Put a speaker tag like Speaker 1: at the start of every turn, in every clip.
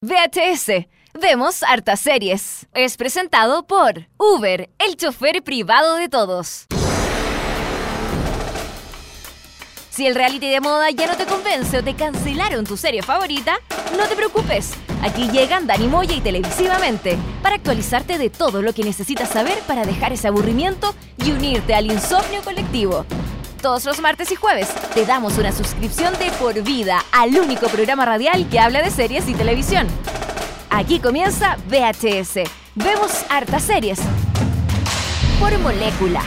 Speaker 1: VHS. Vemos hartas series. Es presentado por Uber, el chofer privado de todos. Si el reality de moda ya no te convence o te cancelaron tu serie favorita, no te preocupes. Aquí llegan Dani Moya y Televisivamente para actualizarte de todo lo que necesitas saber para dejar ese aburrimiento y unirte al insomnio colectivo. Todos los martes y jueves te damos una suscripción de por vida al único programa radial que habla de series y televisión. Aquí comienza VHS. Vemos hartas series. Por molécula.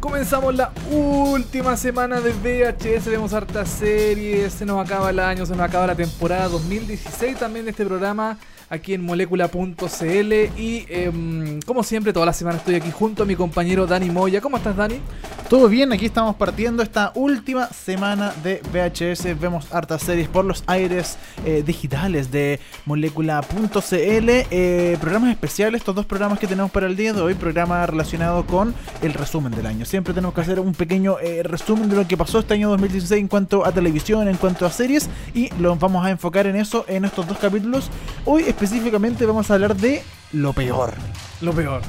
Speaker 2: Comenzamos la última semana de VHS, vemos hartas series, se nos acaba el año, se nos acaba la temporada 2016 también de este programa aquí en molécula.cl y em, como siempre toda la semana estoy aquí junto a mi compañero Dani Moya. ¿Cómo estás Dani?
Speaker 3: Todo bien, aquí estamos partiendo esta última semana de VHS. Vemos hartas series por los aires eh, digitales de molécula.cl. Eh, programas especiales, estos dos programas que tenemos para el día de hoy. Programa relacionado con el resumen del año. Siempre tenemos que hacer un pequeño eh, resumen de lo que pasó este año 2016 en cuanto a televisión, en cuanto a series. Y lo vamos a enfocar en eso en estos dos capítulos. Hoy específicamente vamos a hablar de lo peor.
Speaker 2: Lo peor.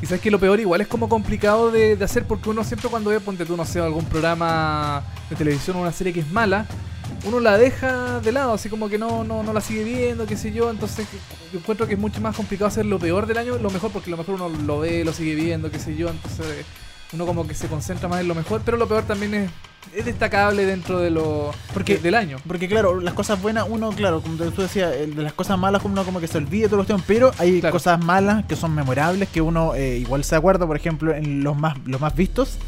Speaker 2: Y sabes que lo peor igual es como complicado de, de, hacer porque uno siempre cuando ve, ponte tú, no sé, algún programa de televisión o una serie que es mala, uno la deja de lado, así como que no, no, no la sigue viendo, qué sé yo. Entonces yo encuentro que es mucho más complicado hacer lo peor del año, lo mejor porque lo mejor uno lo ve, lo sigue viendo, qué sé yo. Entonces uno como que se concentra más en lo mejor, pero lo peor también es es destacable dentro de lo porque, del año.
Speaker 3: Porque claro, las cosas buenas, uno, claro, como tú decías, de las cosas malas uno como que se olvida todo los temas, pero hay claro. cosas malas que son memorables, que uno eh, igual se acuerda, por ejemplo, en los más, los más vistos.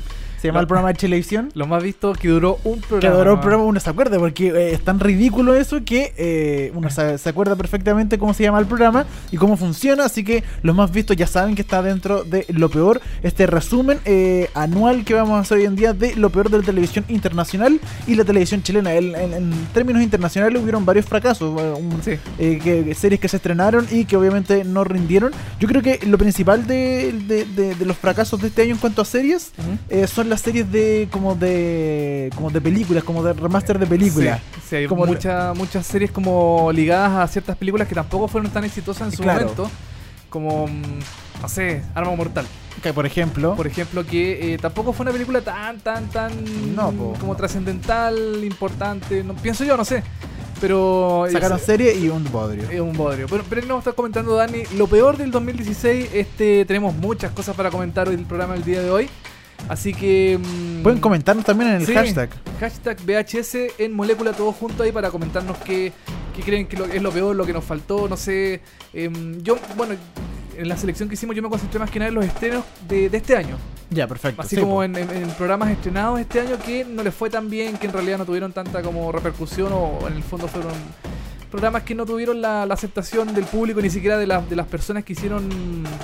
Speaker 3: Se llama el programa de televisión.
Speaker 2: Lo más visto que duró un programa.
Speaker 3: Que duró un programa, uno se acuerda, porque eh, es tan ridículo eso que eh, uno se, se, acuerda perfectamente cómo se llama el programa y cómo funciona. Así que los más vistos ya saben que está dentro de lo peor. Este resumen eh, anual que vamos a hacer hoy en día de lo peor de la televisión internacional y la televisión chilena. En, en, en términos internacionales hubieron varios fracasos. Un, sí. que, series que se estrenaron y que obviamente no rindieron. Yo creo que lo principal de, de, de, de los fracasos de este año en cuanto a series uh -huh. son las series de como de como de películas, como de remaster de películas.
Speaker 2: Sí, sí hay como mucha, muchas series como ligadas a ciertas películas que tampoco fueron tan exitosas en su claro. momento. Como, no sé, Arma Mortal.
Speaker 3: Que por ejemplo.
Speaker 2: Por ejemplo, que eh, tampoco fue una película tan, tan, tan.
Speaker 3: No, po,
Speaker 2: como trascendental, importante. No, pienso yo, no sé. Pero.
Speaker 3: Sacaron es, serie y un bodrio.
Speaker 2: Es un bodrio. Pero, pero nos está comentando Dani. Lo peor del 2016. Este, tenemos muchas cosas para comentar hoy del programa el día de hoy. Así que. Mmm,
Speaker 3: Pueden comentarnos también en el
Speaker 2: sí,
Speaker 3: hashtag.
Speaker 2: Hashtag VHS en molécula todo junto ahí para comentarnos qué, qué creen que lo, es lo peor, lo que nos faltó, no sé. Eh, yo, bueno, en la selección que hicimos yo me concentré más que nada en los estrenos de, de este año.
Speaker 3: Ya, perfecto.
Speaker 2: Así sí, como en, en, en, programas estrenados este año que no les fue tan bien, que en realidad no tuvieron tanta como repercusión o en el fondo fueron programas que no tuvieron la, la, aceptación del público ni siquiera de, la, de las personas que hicieron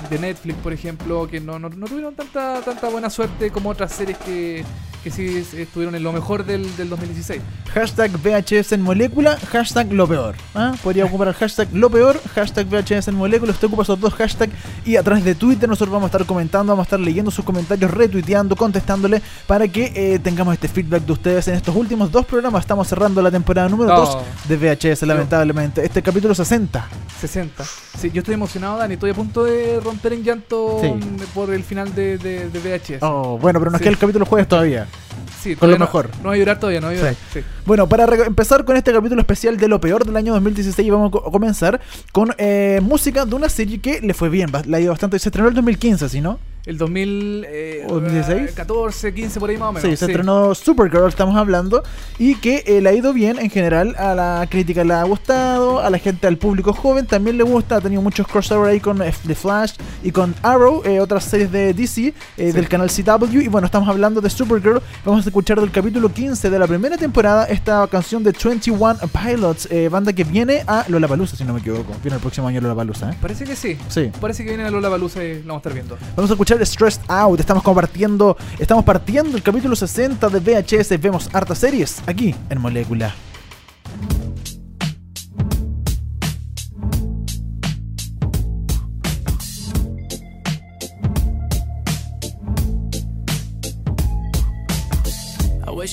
Speaker 2: de Netflix, por ejemplo, que no, no, no tuvieron tanta, tanta buena suerte como otras series que, que sí estuvieron en lo mejor del, del 2016.
Speaker 3: Hashtag VHS en molécula, hashtag lo peor. ¿Ah? Podría ocupar el hashtag lo peor, hashtag VHS en molécula. Usted ocupa esos dos hashtags y a través de Twitter nosotros vamos a estar comentando, vamos a estar leyendo sus comentarios, retuiteando, contestándole para que eh, tengamos este feedback de ustedes en estos últimos dos programas. Estamos cerrando la temporada número 2 oh. de VHS, lamentablemente. Este capítulo 60.
Speaker 2: 60. Sí, yo estoy emocionado, Dani. Estoy a punto de romper en llanto sí. por el final de, de, de, VHS.
Speaker 3: Oh, bueno, pero nos sí. queda el capítulo jueves todavía.
Speaker 2: Sí,
Speaker 3: con lo mejor.
Speaker 2: No, no, va a llorar todavía, no va a llorar. Sí.
Speaker 3: Bueno, para empezar con este capítulo especial de lo peor del año 2016, vamos a comenzar con eh, música de una serie que le fue bien, ha ido bastante. Se estrenó el 2015, ¿sí no?
Speaker 2: El 2000, eh,
Speaker 3: 2016
Speaker 2: 14, 15 por ahí más o menos.
Speaker 3: Sí, se sí. estrenó Supergirl, estamos hablando, y que eh, le ha ido bien en general, a la crítica le ha gustado, a la gente, al público joven también le gusta, ha tenido muchos crossover ahí con The Flash y con Arrow, eh, otras series de DC, eh, sí. del canal CW, y bueno, estamos hablando de Supergirl, vamos a escuchar del capítulo 15 de la primera temporada esta canción de 21 Pilots, eh, banda que viene a Lollapalooza, si no me equivoco, viene el próximo año Lollapalooza, ¿eh?
Speaker 2: Parece que sí,
Speaker 3: sí.
Speaker 2: parece que viene a Lollapalooza y lo vamos a estar viendo.
Speaker 3: Vamos a escuchar Stressed Out. Estamos compartiendo, estamos partiendo el capítulo 60 de VHS. Vemos hartas series aquí en Molécula.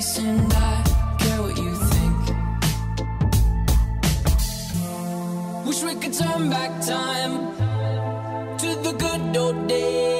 Speaker 4: And I care what you think. Wish we could turn back time to the good old days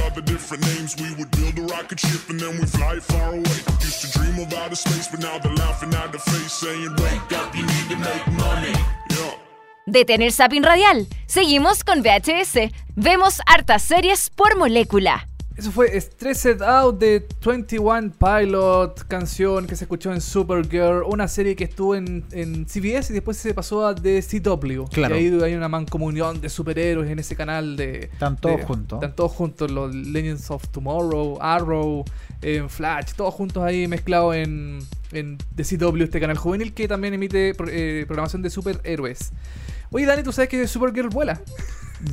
Speaker 5: We would build a rocket ship and then fly far away.
Speaker 1: Detener Sapin Radial. Seguimos con VHS. Vemos hartas series por molécula.
Speaker 2: Eso fue Stressed Out de 21 Pilot, canción que se escuchó en Supergirl, una serie que estuvo en, en CBS y después se pasó a DCW.
Speaker 3: Claro.
Speaker 2: Y ahí hay una mancomunión de superhéroes en ese canal de...
Speaker 3: Están todos juntos.
Speaker 2: Están todos juntos, los Legends of Tomorrow, Arrow, eh, Flash, todos juntos ahí mezclados en, en DCW, este canal juvenil que también emite pro- eh, programación de superhéroes. Oye, Dani, ¿tú sabes que Supergirl vuela?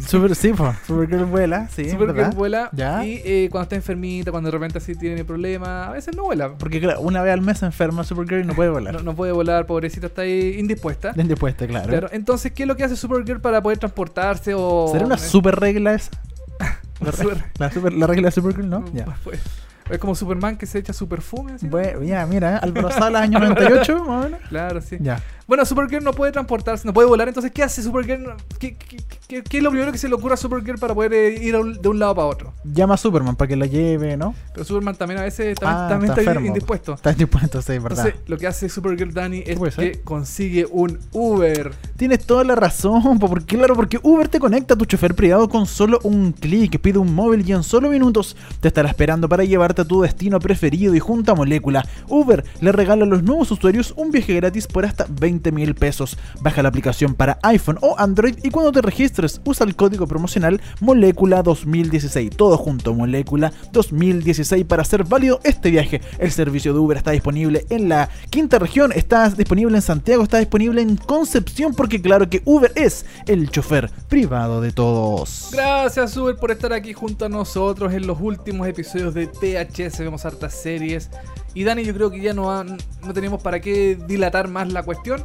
Speaker 3: Super, sí, po, Supergirl vuela, sí.
Speaker 2: Supergirl
Speaker 3: ¿verdad?
Speaker 2: vuela
Speaker 3: Ya.
Speaker 2: y eh, cuando está enfermita, cuando de repente así tiene problemas, a veces no vuela.
Speaker 3: Porque claro, una vez al mes se enferma Supergirl y no puede volar.
Speaker 2: No, no puede volar, pobrecita, está ahí indispuesta.
Speaker 3: Bien dispuesta, claro.
Speaker 2: Claro, entonces, ¿qué es lo que hace Supergirl para poder transportarse o...?
Speaker 3: ¿Será una super regla esa? La,
Speaker 2: super-
Speaker 3: la, super- la regla de Supergirl, ¿no? Ya.
Speaker 2: pues, es como Superman que se echa su perfume. ¿no?
Speaker 3: Bueno, ya, mira. Álvaro Sala, año 98, más o menos.
Speaker 2: Claro, sí.
Speaker 3: Ya.
Speaker 2: Bueno, Supergirl no puede transportarse, no puede volar, entonces, ¿qué hace Supergirl? ¿Qué, qué, qué- qué es lo primero que se le ocurre a Supergirl para poder eh, ir un- de un lado para otro?
Speaker 3: Llama a Superman para que la lleve, ¿no?
Speaker 2: Pero Superman también a veces también,
Speaker 3: Ah,
Speaker 2: también está,
Speaker 3: enfermo.
Speaker 2: indispuesto.
Speaker 3: Está indispuesto, sí, verdad.
Speaker 2: Entonces, lo que hace Supergirl Danny es
Speaker 3: ser?
Speaker 2: que consigue un Uber.
Speaker 3: Tienes toda la razón, po, porque claro, porque Uber te conecta a tu chofer privado con solo un clic, pide un móvil y en solo minutos te estará esperando para llevarte a tu destino preferido y junto a Molécula, Uber le regala a los nuevos usuarios un viaje gratis por hasta 20 mil pesos. Baja la aplicación para iPhone o Android y cuando te registres usa el código promocional Molécula 2016, todo junto Molécula 2016 para hacer válido este viaje. El servicio de Uber está disponible en la quinta región, está disponible en Santiago, está disponible en Concepción porque claro que Uber es el chofer privado de todos.
Speaker 2: Gracias, Uber, por estar aquí junto a nosotros en los últimos episodios de VHS, vemos hartas series. Y Dani, yo creo que ya no, no tenemos para qué dilatar más la cuestión.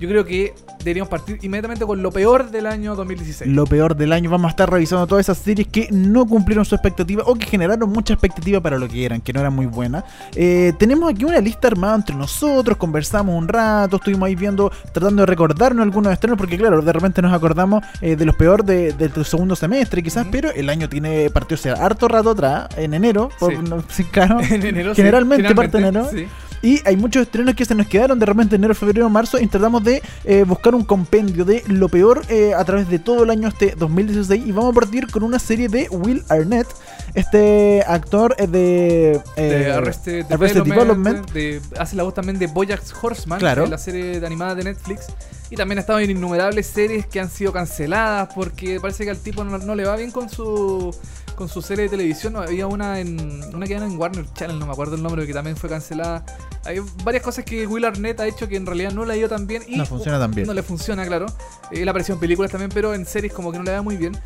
Speaker 2: Yo creo que deberíamos partir inmediatamente con lo peor del año 2016.
Speaker 3: Lo peor del año, vamos a estar revisando todas esas series que no cumplieron su expectativa o que generaron mucha expectativa para lo que eran, que no eran muy buenas. Eh, tenemos aquí una lista armada entre nosotros, conversamos un rato, estuvimos ahí viendo, tratando de recordarnos algunos estrenos, porque claro, de repente nos acordamos eh, de los peor de- del segundo semestre quizás, pero el año tiene partió o sea, harto rato atrás, en enero, por-
Speaker 2: Sí.
Speaker 3: no- sí, claro.
Speaker 2: En enero, sí,
Speaker 3: Generalmente parte en enero.
Speaker 2: sí.
Speaker 3: Y hay muchos estrenos que se nos quedaron de repente enero, febrero, marzo. Y tratamos de eh, buscar un compendio de lo peor eh, a través de todo el año este 2016. Y vamos a partir con una serie de Will Arnett, este actor eh, de,
Speaker 2: de Arrested,
Speaker 3: Arrested
Speaker 2: Development,
Speaker 3: Development.
Speaker 2: de- hace la voz también de Bojack Horseman,
Speaker 3: Claro.
Speaker 2: la serie animada de Netflix. Y también ha estado en innumerables series que han sido canceladas porque parece que al tipo no, no le va bien con su con su serie de televisión. No, había una en una que era en Warner Channel, no me acuerdo el nombre, que también fue cancelada. Hay varias cosas que Will Arnett ha hecho que en realidad no le ha ido tan bien. Y
Speaker 3: No funciona tan bien.
Speaker 2: No le funciona, claro. Eh, Él apareció en películas también, pero en series como que no le va muy bien.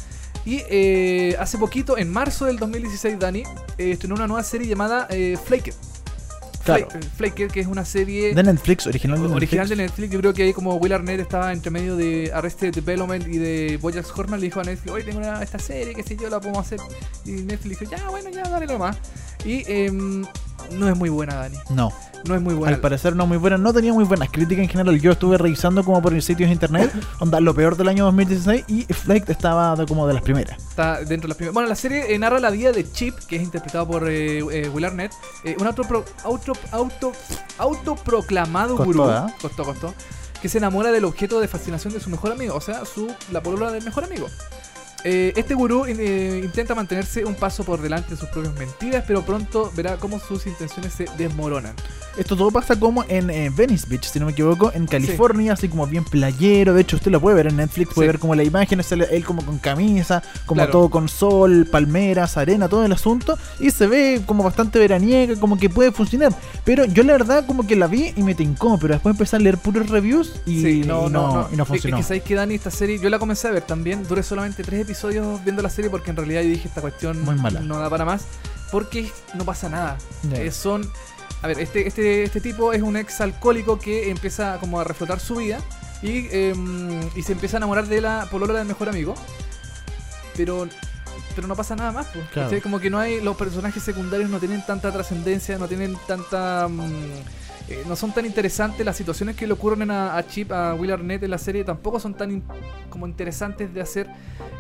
Speaker 2: Y eh, hace poquito, en marzo del 2016, Dani, eh, estrenó una nueva serie llamada eh, Flaked.
Speaker 3: Claro.
Speaker 2: Eh, Flaked, que es una serie
Speaker 3: de Netflix, original de
Speaker 2: original de
Speaker 3: Netflix.
Speaker 2: Netflix. Yo creo que ahí como Will Arnett estaba entre medio de Arrested Development y de Bojack Horseman, le dijo a Netflix, oye, tengo una- esta serie, que sé yo, la podemos hacer. Y Netflix dijo, ya, bueno, ya, dale nomás. Y em, no es muy buena, Dani.
Speaker 3: No,
Speaker 2: No es muy buena.
Speaker 3: al parecer no muy buena. No tenía muy buenas críticas en general. Yo estuve revisando como por sitios de internet, onda lo peor del año 2016. Y Flake estaba como de las primeras.
Speaker 2: Está dentro de las primeras. Bueno, la serie eh, narra la vida de Chip, que es interpretado por eh, eh, Will Arnett, eh, un auto, auto, auto, autoproclamado
Speaker 3: Costó,
Speaker 2: gurú.
Speaker 3: ¿eh?
Speaker 2: Costó, costó. Que se enamora del objeto de fascinación de su mejor amigo, o sea, su, la polola del mejor amigo. Eh, este gurú eh, intenta mantenerse un paso por delante de sus propias mentiras, pero pronto verá cómo sus intenciones se desmoronan.
Speaker 3: Esto todo pasa como en eh, Venice Beach, si no me equivoco, en California, así como bien playero. De hecho, usted lo puede ver en Netflix, puede
Speaker 2: Sí.
Speaker 3: ver como la imagen, es él, como con camisa, como
Speaker 2: Claro.
Speaker 3: todo con sol, palmeras, arena, todo el asunto. Y se ve como bastante veraniega, como que puede funcionar. Pero yo la verdad como que la vi y me tincó, pero después empecé a leer puros reviews y,
Speaker 2: Sí,
Speaker 3: y no, y no
Speaker 2: Es-
Speaker 3: funcionó.
Speaker 2: Es que sabéis que Dani, esta serie, yo la comencé a ver también. Duré solamente tres episodios viendo la serie porque en realidad yo dije esta cuestión
Speaker 3: Muy mala.
Speaker 2: no da para más. Porque no pasa nada. Eh, son. A ver, este, este, este tipo es un ex alcohólico que empieza como a reflotar su vida y, em, y se empieza a enamorar de la polola del mejor amigo. Pero. Pero no pasa nada más, pues. Como que no hay. Los personajes secundarios no tienen tanta trascendencia, no tienen tanta. mm, eh, no son tan interesantes. Las situaciones que le ocurren a, Chip, a Will Arnett en la serie tampoco son tan como interesantes de hacer.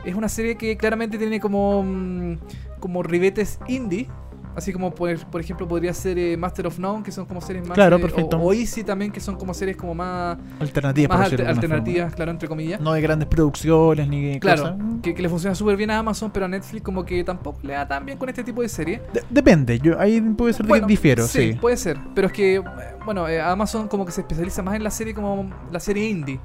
Speaker 2: Es una serie que claramente tiene como, mm, como ribetes indie. Así como por, por ejemplo podría ser eh, Master of None, que son como series más...
Speaker 3: Claro,
Speaker 2: eh,
Speaker 3: perfecto.
Speaker 2: O, o Easy también, que son como series como más,
Speaker 3: Alternativas,
Speaker 2: más alter- alternativas, claro, entre comillas.
Speaker 3: No de grandes producciones ni
Speaker 2: Claro,
Speaker 3: cosas.
Speaker 2: que, que le funciona súper bien a Amazon, pero a Netflix como que tampoco le da tan bien con este tipo de serie.
Speaker 3: De- depende, yo ahí puede ser de que difiero, sí.
Speaker 2: puede ser. Pero es que, eh, bueno, eh, Amazon como que se especializa más en la serie como la serie indie.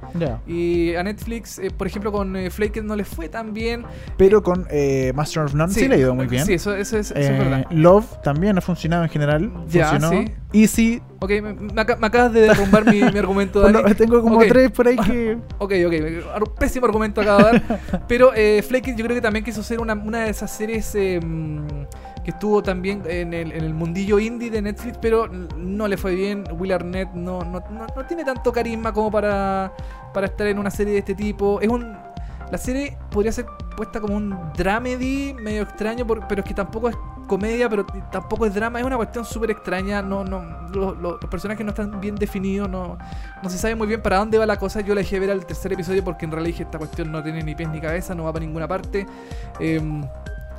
Speaker 2: Y a Netflix, eh, por ejemplo, con eh, Flaked no le fue tan bien.
Speaker 3: Pero con eh, Master of None sí, le ha ido muy bien.
Speaker 2: Sí, eso, eso es, eso es verdad.
Speaker 3: Love también ha funcionado en general.
Speaker 2: Ya,
Speaker 3: funcionó.
Speaker 2: sí.
Speaker 3: Easy.
Speaker 2: Ok, me, me aca- me acabas de derrumbar mi, mi argumento, Dani.
Speaker 3: tengo como tres por ahí que.
Speaker 2: Ok, ok, pésimo argumento acabo de dar. pero eh, Flaked yo creo que también quiso ser una, una de esas series mm, estuvo también en el, en el mundillo indie de Netflix, pero no le fue bien. Will Arnett no, no, no, tiene tanto carisma como para, para estar en una serie de este tipo. Es un. La serie podría ser puesta como un dramedy medio extraño, por- pero es que tampoco es comedia, pero tampoco es drama. Es una cuestión súper extraña. No, no, lo- lo- los personajes no están bien definidos. No, no se sabe muy bien para dónde va la cosa. Yo la dejé ver al tercer episodio porque en realidad esta cuestión no tiene ni pies ni cabeza, no va para ninguna parte. Em,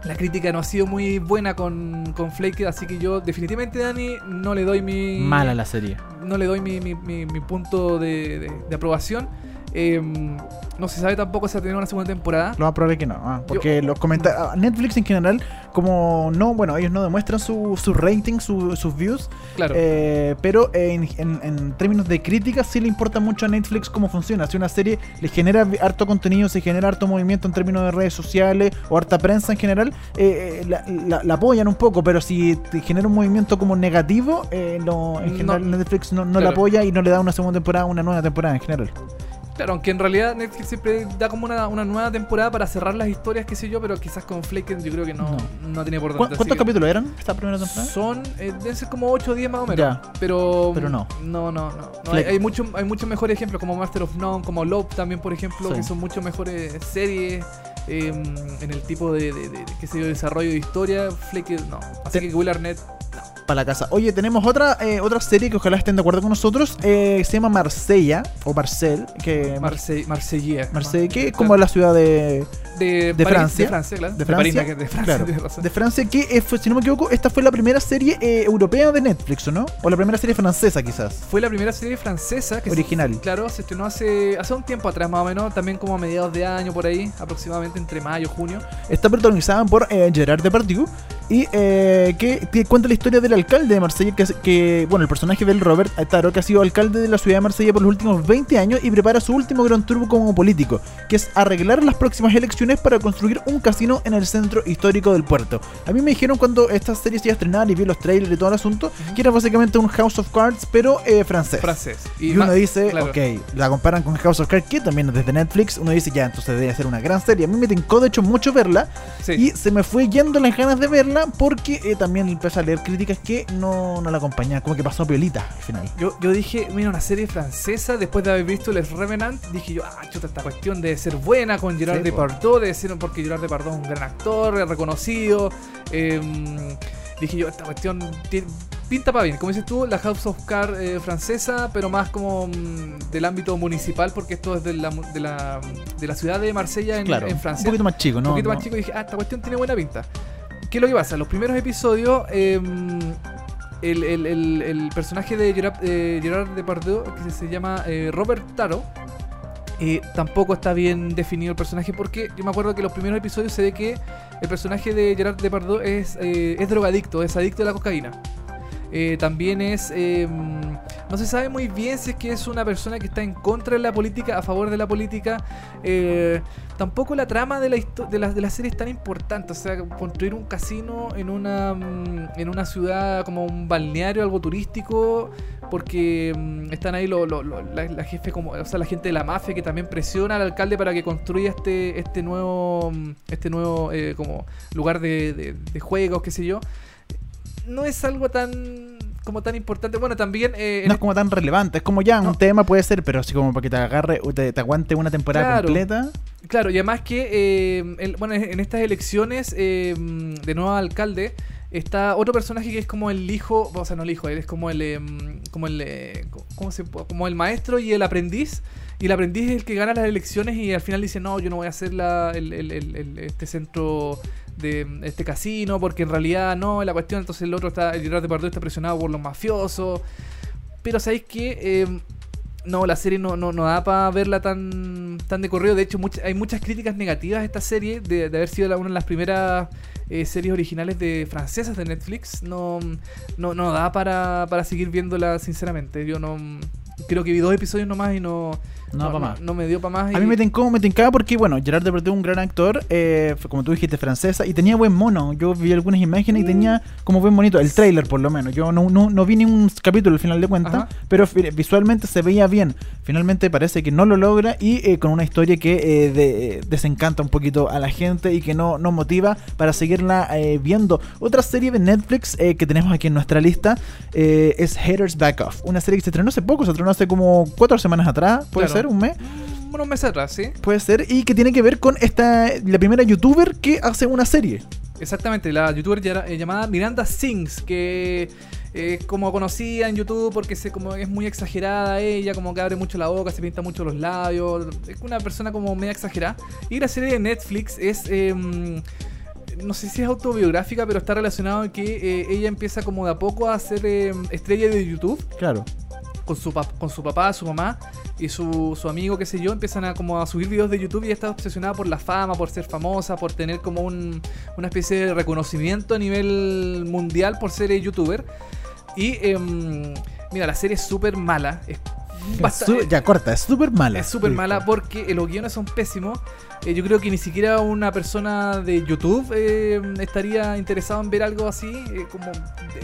Speaker 2: la crítica no ha sido muy buena con, con Flaked, así que yo definitivamente, Dani, no le doy mi...
Speaker 3: Mala la serie.
Speaker 2: No le doy mi, mi- mi- mi punto de, de- de aprobación. Em, no se sabe tampoco si va a tener una segunda temporada.
Speaker 3: Lo más probable que no. ah, porque los comentarios. Netflix en general, como no, bueno, ellos no demuestran su, su rating, su- sus views.
Speaker 2: Claro.
Speaker 3: eh, pero en, en- en términos de crítica, sí le importa mucho a Netflix cómo funciona. Si una serie le genera harto contenido, se genera harto movimiento en términos de redes sociales o harta prensa en general, eh, eh, la, la- la apoyan un poco. Pero si te genera un movimiento como negativo, eh, no, en
Speaker 2: No.
Speaker 3: general Netflix no, no la apoya y no le da una segunda temporada, una nueva temporada en general.
Speaker 2: Claro, aunque en realidad Netflix siempre da como una, una nueva temporada para cerrar las historias, qué sé yo, pero quizás con Flake yo creo que no, no. tiene por
Speaker 3: ¿Cu-
Speaker 2: dónde.
Speaker 3: ¿Cuántos
Speaker 2: que-
Speaker 3: capítulos eran esta primera temporada?
Speaker 2: Son, eh, deben ser como 8 o 10 más o menos.
Speaker 3: Ya.
Speaker 2: Pero,
Speaker 3: Pero no.
Speaker 2: No, no, no. No, hay, hay muchos hay muchos mejores ejemplos, como Master of None, como Love también, por ejemplo,
Speaker 3: Sí.
Speaker 2: que son mucho mejores series eh, en el tipo de, de, de- qué sé yo, desarrollo de historia. Fleck, no. Así
Speaker 3: Te-
Speaker 2: que Will Arnett,
Speaker 3: Para la casa. Oye, tenemos otra eh, otra serie que ojalá estén de acuerdo con nosotros. eh, se llama Marsella o Marcel. Que
Speaker 2: Marseille, Marsella.
Speaker 3: Marsella, que es como la ciudad de,
Speaker 2: de,
Speaker 3: de
Speaker 2: París,
Speaker 3: Francia.
Speaker 2: De Francia, claro.
Speaker 3: de
Speaker 2: París,
Speaker 3: Francia.
Speaker 2: de Francia,
Speaker 3: Claro,
Speaker 2: tienes razón.
Speaker 3: de Francia, que eh, fue, si no me equivoco, esta fue la primera serie eh, europea de Netflix, ¿o no? O la primera serie francesa, quizás.
Speaker 2: Fue la primera serie francesa que se-
Speaker 3: Original.
Speaker 2: claro, se estrenó hace, hace un tiempo atrás más o menos, también como a mediados de año por ahí, aproximadamente entre mayo, junio.
Speaker 3: Está protagonizada por eh, Gerard Depardieu y eh, que, que cuenta la historia del alcalde de Marsella, que, que, bueno, el personaje del Robert Ataro, que ha sido alcalde de la ciudad de Marsella por los últimos 20 años y prepara su último gran turbo como político, que es arreglar las próximas elecciones para construir un casino en el centro histórico del puerto. A mí me dijeron cuando esta serie se iba a estrenar y vi los trailers y todo el asunto, que era básicamente un House of Cards, pero eh, francés.
Speaker 2: Francés.
Speaker 3: Y,
Speaker 2: ma-
Speaker 3: uno dice,
Speaker 2: claro.
Speaker 3: ok, la comparan con House of Cards, que también es desde Netflix. Uno dice, ya, entonces debe ser una gran serie. A mí me tincó, de hecho, mucho verla.
Speaker 2: Sí.
Speaker 3: Y se me fue yendo las ganas de verla porque eh, también empecé a leer críticas que no, no la acompañaban. Como que pasó piolita al final.
Speaker 2: Yo, yo dije, mira, una serie francesa, después de haber visto Les Revenant, dije yo, ah, chuta, esta cuestión debe ser buena con Gerard
Speaker 3: Sí.
Speaker 2: Depardieu, ser porque Gerard Depardieu es un gran actor, reconocido. em, dije yo, esta cuestión ti- pinta para bien. Como dices tú, la House of Cards eh, francesa, pero más como mm, del ámbito municipal, porque esto es de la, de la, de la ciudad de Marsella en,
Speaker 3: Claro,
Speaker 2: en
Speaker 3: un
Speaker 2: Francia.
Speaker 3: poquito más chico, ¿no?
Speaker 2: un poquito
Speaker 3: No.
Speaker 2: más chico y dije, ah, esta cuestión tiene buena pinta. ¿Qué es lo que pasa? Los primeros episodios, eh, el, el- el- el personaje de Gerard, eh, Gerard Depardieu, que se llama eh, Robert Taro, eh, tampoco está bien definido el personaje porque yo me acuerdo que los primeros episodios se ve que el personaje de Gerard Depardieu es, eh, es drogadicto, es adicto a la cocaína. Eh, también es. eh, no se sabe muy bien si es que es una persona que está en contra de la política, a favor de la política. Tampoco la trama de la, de, la, de la serie es tan importante. O sea, construir un casino en una, mm, en una ciudad como un balneario, algo turístico, porque mm, están ahí lo- lo- lo- la, la jefe, como, o sea, la gente de la mafia que también presiona al alcalde para que construya este, este nuevo, mm, este nuevo eh, como lugar de, de- de juegos, qué sé yo no es algo tan como tan importante. Bueno, también eh,
Speaker 3: No es como tan relevante, es como ya,
Speaker 2: No.
Speaker 3: un tema puede ser, pero así como para que te agarre, o te, te aguante una temporada
Speaker 2: Claro.
Speaker 3: completa.
Speaker 2: Claro, y además que, eh, el- bueno, en estas elecciones eh, de nuevo alcalde está otro personaje que es como el hijo, o sea, no el hijo, él es como el, eh, como el, eh, ¿cómo se puede? Como el maestro y el aprendiz. Y el aprendiz es el que gana las elecciones y al final dice, no, yo no voy a hacer la, el- el- el- el- este centro de este casino porque en realidad no, la cuestión, entonces el otro está, el Gerard Depardieu está presionado por los mafiosos. Pero sabéis que no, la serie no, no, no da para verla tan, tan de correo. De hecho, hay muchas críticas negativas a esta serie de, de haber sido la- una de las primeras eh, series originales de francesas de Netflix. No, no, no da para, para seguir viéndola, sinceramente. Yo no creo que vi dos episodios nomás y no,
Speaker 3: No, pa' más.
Speaker 2: no me dio para más.
Speaker 3: A
Speaker 2: y-
Speaker 3: mí me tincó, me tincaba porque, bueno, Gerard Depardieu es un gran actor, eh, como tú dijiste, francesa, y tenía buen mono. Yo vi algunas imágenes y tenía como buen bonito, el trailer por lo menos. Yo no, no, no vi ni un capítulo al final de cuentas,
Speaker 2: Ajá.
Speaker 3: pero visualmente se veía bien. Finalmente parece que no lo logra y eh, con una historia que eh, de- desencanta un poquito a la gente y que no, no motiva para seguirla eh, viendo. Otra serie de Netflix eh, que tenemos aquí en nuestra lista eh, es Haters Back Off, una serie que se estrenó hace poco, se estrenó hace como cuatro semanas atrás, puede
Speaker 2: Claro.
Speaker 3: ser, un mes.
Speaker 2: Unos meses atrás, ¿sí?
Speaker 3: Puede ser, y que tiene que ver con esta la primera youtuber que hace una serie.
Speaker 2: Exactamente, la youtuber ya- eh, llamada Miranda Sings, que es como conocida en YouTube porque se, como es muy exagerada ella, como que abre mucho la boca, se pinta mucho los labios, es una persona como media exagerada. Y la serie de Netflix es... em, no sé si es autobiográfica, pero está relacionado en que eh, ella empieza como de a poco a ser em, estrella de YouTube
Speaker 3: Claro.
Speaker 2: Con su, con su papá, su mamá y su, su amigo, qué sé yo, empiezan a como a subir videos de YouTube y está obsesionada por la fama, por ser famosa, por tener como un, una especie de reconocimiento a nivel mundial por ser youtuber. Y em, mira, la serie es súper mala. Es,
Speaker 3: ya corta, es súper mala.
Speaker 2: es súper mala porque los guiones son pésimos. eh, yo creo que ni siquiera una persona de YouTube eh, estaría interesado en ver algo así, eh, como,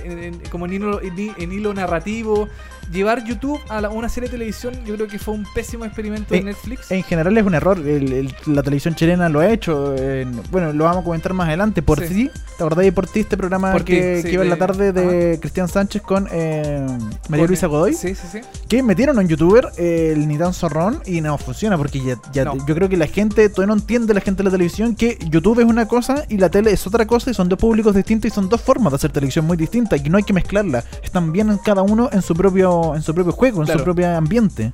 Speaker 2: en, en- como hilo, en hilo narrativo. Llevar YouTube a la- una serie de televisión, yo creo que fue un pésimo experimento de
Speaker 3: Eh,
Speaker 2: Netflix.
Speaker 3: En general es un error. el- el- la televisión chilena lo ha hecho. en- bueno, lo vamos a comentar más adelante. Por
Speaker 2: Sí.
Speaker 3: ti, ¿te acordás de por ti este programa
Speaker 2: Por
Speaker 3: que,
Speaker 2: sí,
Speaker 3: que iba en la
Speaker 2: de-
Speaker 3: tarde de Cristian Sánchez con eh, María Luisa Godoy?
Speaker 2: Sí, sí, sí.
Speaker 3: Que metieron a un youtuber, eh, el Nitan Zorrón, y no funciona porque ya, ya
Speaker 2: No.
Speaker 3: yo creo que la gente, todavía no entiende la gente de la televisión que YouTube es una cosa y la tele es otra cosa y son dos públicos distintos y son dos formas de hacer televisión muy distintas y no hay que mezclarlas. Están bien en cada uno en su propio, en su propio juego, en
Speaker 2: Claro.
Speaker 3: su propio ambiente.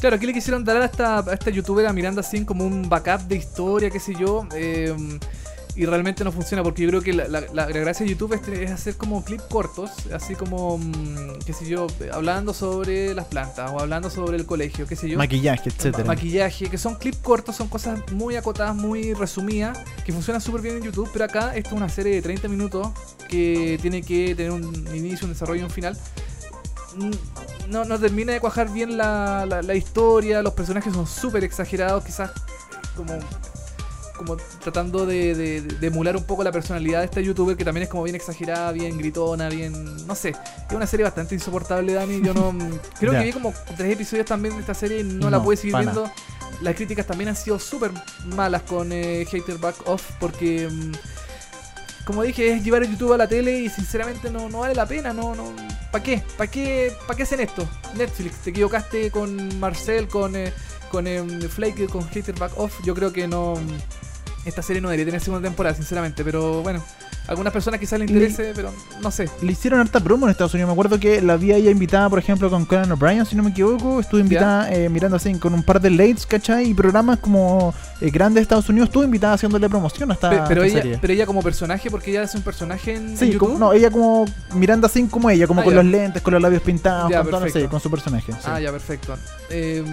Speaker 2: Claro, aquí le quisieron dar a esta, a esta youtuber a Miranda Sin como un backup de historia, qué sé yo. eh, y realmente no funciona porque yo creo que la, la- la- gracia de YouTube es, es hacer como clips cortos, así como, mm, qué sé yo, hablando sobre las plantas o hablando sobre el colegio, qué sé yo.
Speaker 3: Maquillaje, etcétera.
Speaker 2: Ma- maquillaje, que son clips cortos, son cosas muy acotadas, muy resumidas, que funcionan súper bien en YouTube, pero acá esto es una serie de 30 minutos que tiene que tener un inicio, un desarrollo y un final. No, no termina de cuajar bien la, la- la historia, los personajes son súper exagerados, quizás eh, como, como tratando de, de- de emular un poco la personalidad de esta youtuber que también es como bien exagerada, bien gritona, bien... no sé, es una serie bastante insoportable, Dani, yo no... creo que vi como tres episodios también de esta serie y no, la pude seguir
Speaker 3: pana.
Speaker 2: viendo. Las críticas también han sido súper malas con eh, Hater Back Off porque... mm, como dije, es llevar YouTube a la tele y sinceramente no, no vale la pena, no, no. ¿Para qué? ¿Para qué? ¿Para qué hacen esto? Netflix, te equivocaste con Marcel, con, eh, con em, Flake, con Hater Back Off. Yo creo que no. Esta serie no debería tener segunda temporada, sinceramente. Pero bueno, algunas personas quizás les interese, pero no sé.
Speaker 3: Le hicieron harta promo en Estados Unidos. Me acuerdo que la vi ella invitada, por ejemplo, con Conan O'Brien, si no me equivoco. Estuve invitada eh, mirando así con un par de lates, ¿cachai? Y programas como eh, grandes de Estados Unidos. Estuve invitada haciéndole promoción a esta,
Speaker 2: Pe- pero,
Speaker 3: esta
Speaker 2: ella,
Speaker 3: serie.
Speaker 2: pero ella como personaje, porque ella es un personaje en, en
Speaker 3: Sí,
Speaker 2: YouTube.
Speaker 3: como, no, ella como Miranda Singh como ella, como
Speaker 2: Ah,
Speaker 3: con
Speaker 2: ya.
Speaker 3: los lentes, con los labios pintados,
Speaker 2: Ya,
Speaker 3: con todo, no sé, con su personaje. sí.
Speaker 2: Ah, ya, perfecto. Eh,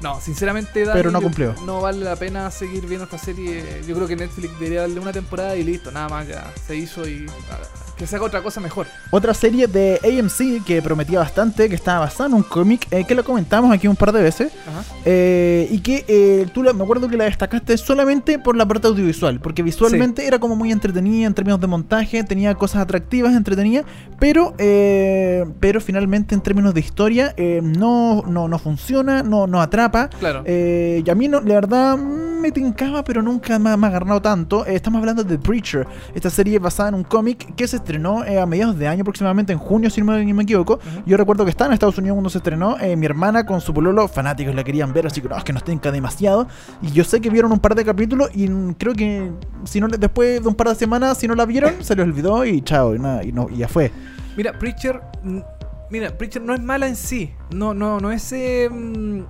Speaker 2: no, sinceramente, Dani,
Speaker 3: Pero no cumplió.
Speaker 2: No vale la pena seguir viendo esta serie. Yo creo que Netflix debería darle una temporada y listo, nada más ya se hizo y que se haga otra cosa mejor.
Speaker 3: Otra serie de AMC que prometía bastante, que estaba basada en un cómic, eh, que lo comentamos aquí un par de veces,
Speaker 2: Ajá.
Speaker 3: eh, y que eh, tú la- me acuerdo que la destacaste solamente por la parte audiovisual, porque visualmente era como muy entretenida en términos de montaje, tenía cosas atractivas, entretenida, pero eh, pero finalmente en términos de historia eh, no, no, no funciona, no, no atrapa.
Speaker 2: Claro.
Speaker 3: Y a mí, no, la verdad, mm, me tincaba, pero nunca me, ha- agarrado tanto. Eh, estamos hablando de Preacher, esta serie basada en un cómic que se estrenó eh, a mediados de año, aproximadamente en junio, si no me, me equivoco.
Speaker 2: Ujú.
Speaker 3: Yo recuerdo que estaba en Estados Unidos cuando se estrenó. eh, mi hermana con su pololo, fanáticos, la querían ver, así que no, es que nos tinca demasiado. Y yo sé que vieron un par de capítulos y creo que si no, después de un par de semanas, si no la vieron, se les olvidó y chao, y, nada, y, no, y ya fue.
Speaker 2: Mira, Preacher. Mira, Preacher no es mala en sí. No, no, no es. eh, mm,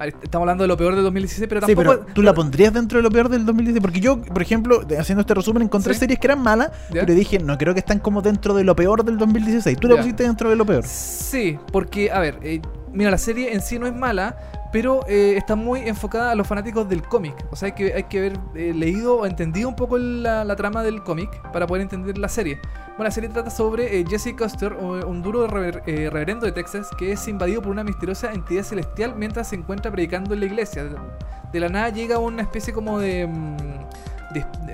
Speaker 2: estamos hablando de lo peor de 2016, pero
Speaker 3: Sí,
Speaker 2: tampoco.
Speaker 3: pero tú la pondrías dentro de lo peor del 2010. Porque yo, por ejemplo, haciendo este resumen, encontré
Speaker 2: Sí.
Speaker 3: series que eran malas,
Speaker 2: ¿Ya?
Speaker 3: pero dije, no creo que están como dentro de lo peor del 2016. Tú la pusiste dentro de lo peor.
Speaker 2: Sí, porque, a ver, eh, mira, la serie en sí no es mala, pero eh, está muy enfocada a los fanáticos del cómic. O sea, hay que, hay que haber eh, leído o entendido un poco la, trama del cómic para poder entender la serie. Bueno, la serie trata sobre eh, Jesse Custer, un duro rever- eh, reverendo de Texas, que es invadido por una misteriosa entidad celestial mientras se encuentra predicando en la iglesia. De, la nada llega una especie como de... mm,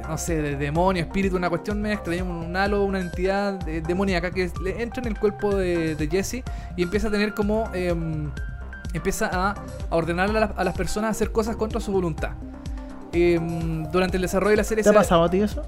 Speaker 2: no sé, de demonio, espíritu, una cuestión media extraña, un, halo, una entidad demoníaca que le entra en el cuerpo de, de Jesse y empieza a tener como. Em, empieza a, a ordenar a, las- a las personas a hacer cosas contra su voluntad. Em, durante el desarrollo de la serie
Speaker 3: ¿Te ha pasado a ti eso?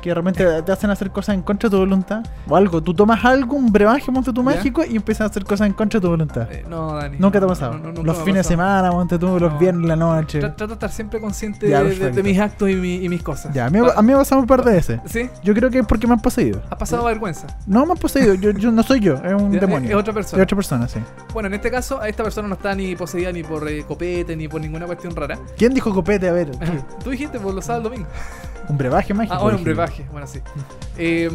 Speaker 3: Que de repente te hacen hacer cosas en contra de tu voluntad. O algo. Tú tomas algo, un brebaje, monte tu mágico, y empiezas a hacer cosas en contra de tu voluntad.
Speaker 2: Eh, no, Dani.
Speaker 3: Nunca te ha pasado.
Speaker 2: no, no, nunca
Speaker 3: los fines de semana, monte tú, los viernes, la noche.
Speaker 2: Tra- Trato de estar siempre consciente
Speaker 3: Ya,
Speaker 2: de, de- de
Speaker 3: perfecto.
Speaker 2: mis actos y, mi- y mis cosas.
Speaker 3: Ya, a mí, a mí me ha pasado un par de veces.
Speaker 2: ¿Sí?
Speaker 3: Yo creo que es porque me han poseído.
Speaker 2: ¿Has pasado vergüenza?
Speaker 3: No me han poseído, yo, yo no soy yo, es un
Speaker 2: Ya,
Speaker 3: demonio.
Speaker 2: Es otra
Speaker 3: Es
Speaker 2: persona.
Speaker 3: otra persona, sí.
Speaker 2: Bueno, en este caso, esta persona no está ni poseída ni por eh, copete ni por ninguna cuestión rara.
Speaker 3: ¿Quién dijo copete? A ver,
Speaker 2: Tú dijiste por los sábados domingo.
Speaker 3: Un brebaje mágico.
Speaker 2: Ah, bueno, un brebaje, bueno, sí. Eh,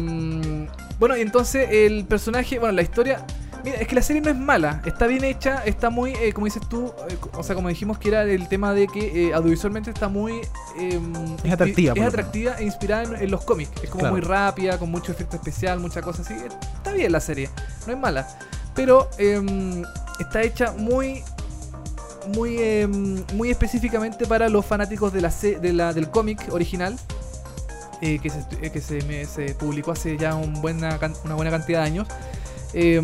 Speaker 2: bueno, y entonces el personaje, bueno, la historia. Mira, es que la serie no es mala, está bien hecha, está muy, eh, como dices tú, eh, o sea, como dijimos que era el tema de que eh, audiovisualmente está muy... eh,
Speaker 3: Es atractiva,
Speaker 2: Es atractiva e inspirada en, en los cómics. Es como
Speaker 3: Claro.
Speaker 2: muy rápida, con mucho efecto especial, mucha cosa así. Está bien la serie, no es mala. Pero eh, está hecha muy muy, muy específicamente para los fanáticos de la, de la- del cómic original, eh, que, se, eh, que se, publicó hace ya un buena, una buena cantidad de años. Eh,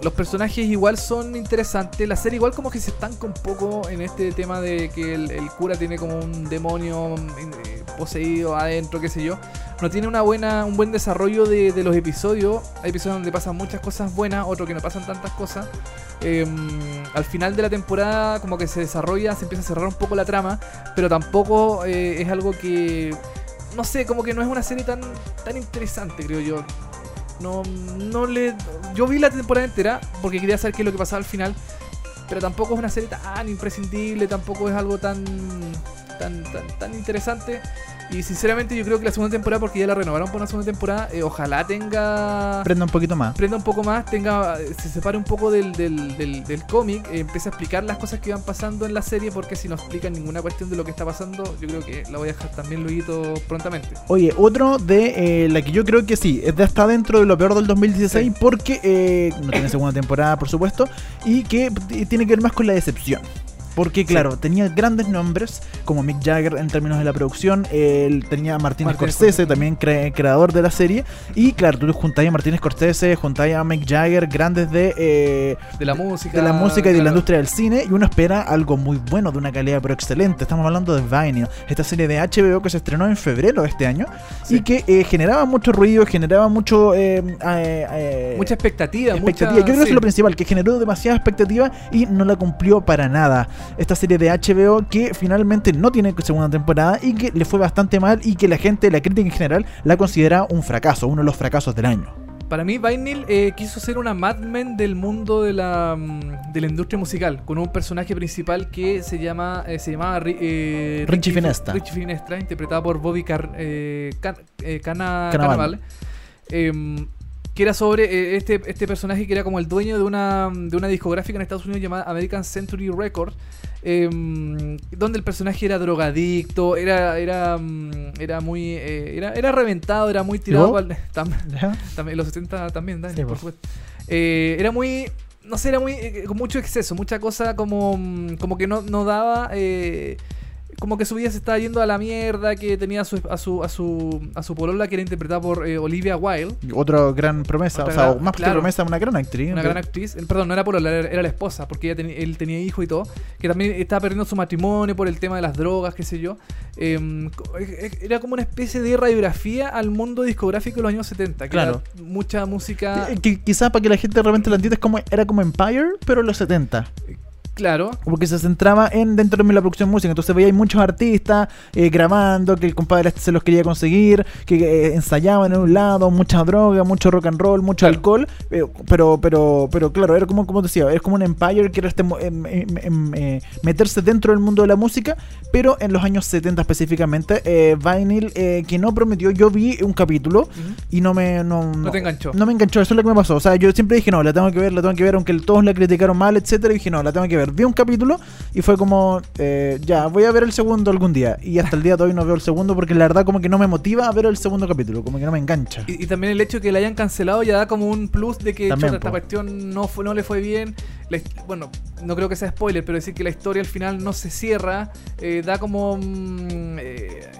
Speaker 2: los personajes igual son interesantes. La serie igual como que se estanca un poco en este tema de que el, cura tiene como un demonio eh, poseído adentro, qué sé yo. No tiene una buena, un buen desarrollo de, los episodios. Hay episodios donde pasan muchas cosas buenas, otros que no pasan tantas cosas. Eh, al final de la temporada como que se desarrolla, se empieza a cerrar un poco la trama, pero tampoco es algo que... No sé, como que no es una serie tan, tan interesante, creo yo. No, no le. Yo vi la temporada entera porque quería saber qué es lo que pasaba al final. Pero tampoco es una serie tan imprescindible, tampoco es algo tan. Tan, tan, tan interesante. Y sinceramente yo creo que la segunda temporada, porque ya la renovaron por una segunda temporada, eh, ojalá tenga
Speaker 3: Prenda un poquito más.
Speaker 2: prenda un poco más, tenga se separe un poco del, del, del, del cómic, eh, empiece a explicar las cosas que van pasando en la serie, porque si no explican ninguna cuestión de lo que está pasando, yo creo que la voy a dejar también luego prontamente.
Speaker 3: Oye, otro de eh, la que yo creo que sí, es de- está dentro de lo peor del 2016
Speaker 2: Sí.
Speaker 3: porque eh, no tiene segunda temporada, por supuesto, y que tiene que ver más con la decepción. Porque, claro, tenía grandes nombres, como Mick Jagger en términos de la producción, él tenía a Martin Scorsese, también cre- creador de la serie, y claro, tú juntáis a Martin Scorsese, juntáis a Mick Jagger, grandes de, eh,
Speaker 2: De la música.
Speaker 3: de la música y de la industria del cine y uno espera algo muy bueno, de una calidad pero excelente. Estamos hablando de Vinyl, esta serie de HBO que se estrenó en febrero de este año
Speaker 2: Sí.
Speaker 3: y que eh, generaba mucho ruido, generaba mucho... eh, eh, eh,
Speaker 2: Mucha expectativa.
Speaker 3: expectativa.
Speaker 2: mucha-
Speaker 3: Yo creo que eso
Speaker 2: sí.
Speaker 3: es lo principal, que generó demasiada expectativa y no la cumplió para nada. Esta serie de HBO que finalmente no tiene segunda temporada y que le fue bastante mal y que la gente, la crítica en general, la considera un fracaso, uno de los fracasos del año.
Speaker 2: Para mí, Vinyl eh, quiso ser una Mad Men del mundo de la, mm, de la industria musical, con un personaje principal que se llama eh, se llamaba eh,
Speaker 3: Richie
Speaker 2: Fi-
Speaker 3: Finestra.
Speaker 2: Richie Finestra, interpretado por Bobby Car- Can- Cana-.
Speaker 3: Cannavale.
Speaker 2: Que era sobre eh, este, este personaje que era como el dueño de una, de una discográfica en Estados Unidos llamada American Century Records, em, donde el personaje era drogadicto, era, era, mm, era muy, eh, era, era reventado, era muy tirado pa'l- tam- también, los 70 también, Dani,
Speaker 3: Sí,
Speaker 2: por
Speaker 3: pues.
Speaker 2: supuesto. Eh, era muy. No sé, era muy. con mucho exceso, mucha cosa como. mm, Como que no, no daba. Como que su vida se estaba yendo a la mierda, que tenía a su, a su, a su, a su polola que era interpretada por eh, Olivia Wilde,
Speaker 3: Otra gran promesa,
Speaker 2: Otra
Speaker 3: o sea,
Speaker 2: gran-
Speaker 3: más que
Speaker 2: claro.
Speaker 3: promesa, una gran actriz.
Speaker 2: una gran actriz. Eh, Perdón, no era polola, era, era la esposa, porque ella teni- él tenía hijo y todo. Que también estaba perdiendo su matrimonio por el tema de las drogas, qué sé yo. Em, eh, eh, era como una especie de radiografía al mundo discográfico de los años 70. Que
Speaker 3: Claro.
Speaker 2: era mucha música.
Speaker 3: Eh, Que, quizás para que la gente realmente lo entienda, es como, era como Empire, pero en los 70.
Speaker 2: Claro.
Speaker 3: Como que se centraba en dentro de la producción de música. Entonces veía hay muchos artistas eh, grabando, que el compadre este se los quería conseguir, que eh, ensayaban en un lado, mucha droga, mucho rock and roll, mucho
Speaker 2: Claro.
Speaker 3: alcohol. eh, pero, pero, pero claro, era como, como decía, es como un empire que era este, em, em, em, meterse dentro del mundo de la música, pero en los años 70 específicamente, Vinyl, que no prometió, yo vi un capítulo
Speaker 2: Ujú.
Speaker 3: y no me no,
Speaker 2: No te enganchó.
Speaker 3: no me enganchó eso es lo que me pasó o sea yo siempre dije no la tengo que ver la tengo que ver aunque todos la criticaron mal etcétera y dije no la tengo que ver vi un capítulo y fue como eh, ya voy a ver el segundo algún día. Y hasta el día de hoy no veo el segundo porque la verdad como que no me motiva a ver el segundo capítulo como que no me engancha.
Speaker 2: Y, y también el hecho de que la hayan cancelado ya da como un plus de que
Speaker 3: También,
Speaker 2: esta cuestión no, fue, no le fue bien. La bueno, no creo que sea spoiler, pero decir que la historia al final no se cierra, eh, da como... mm, eh,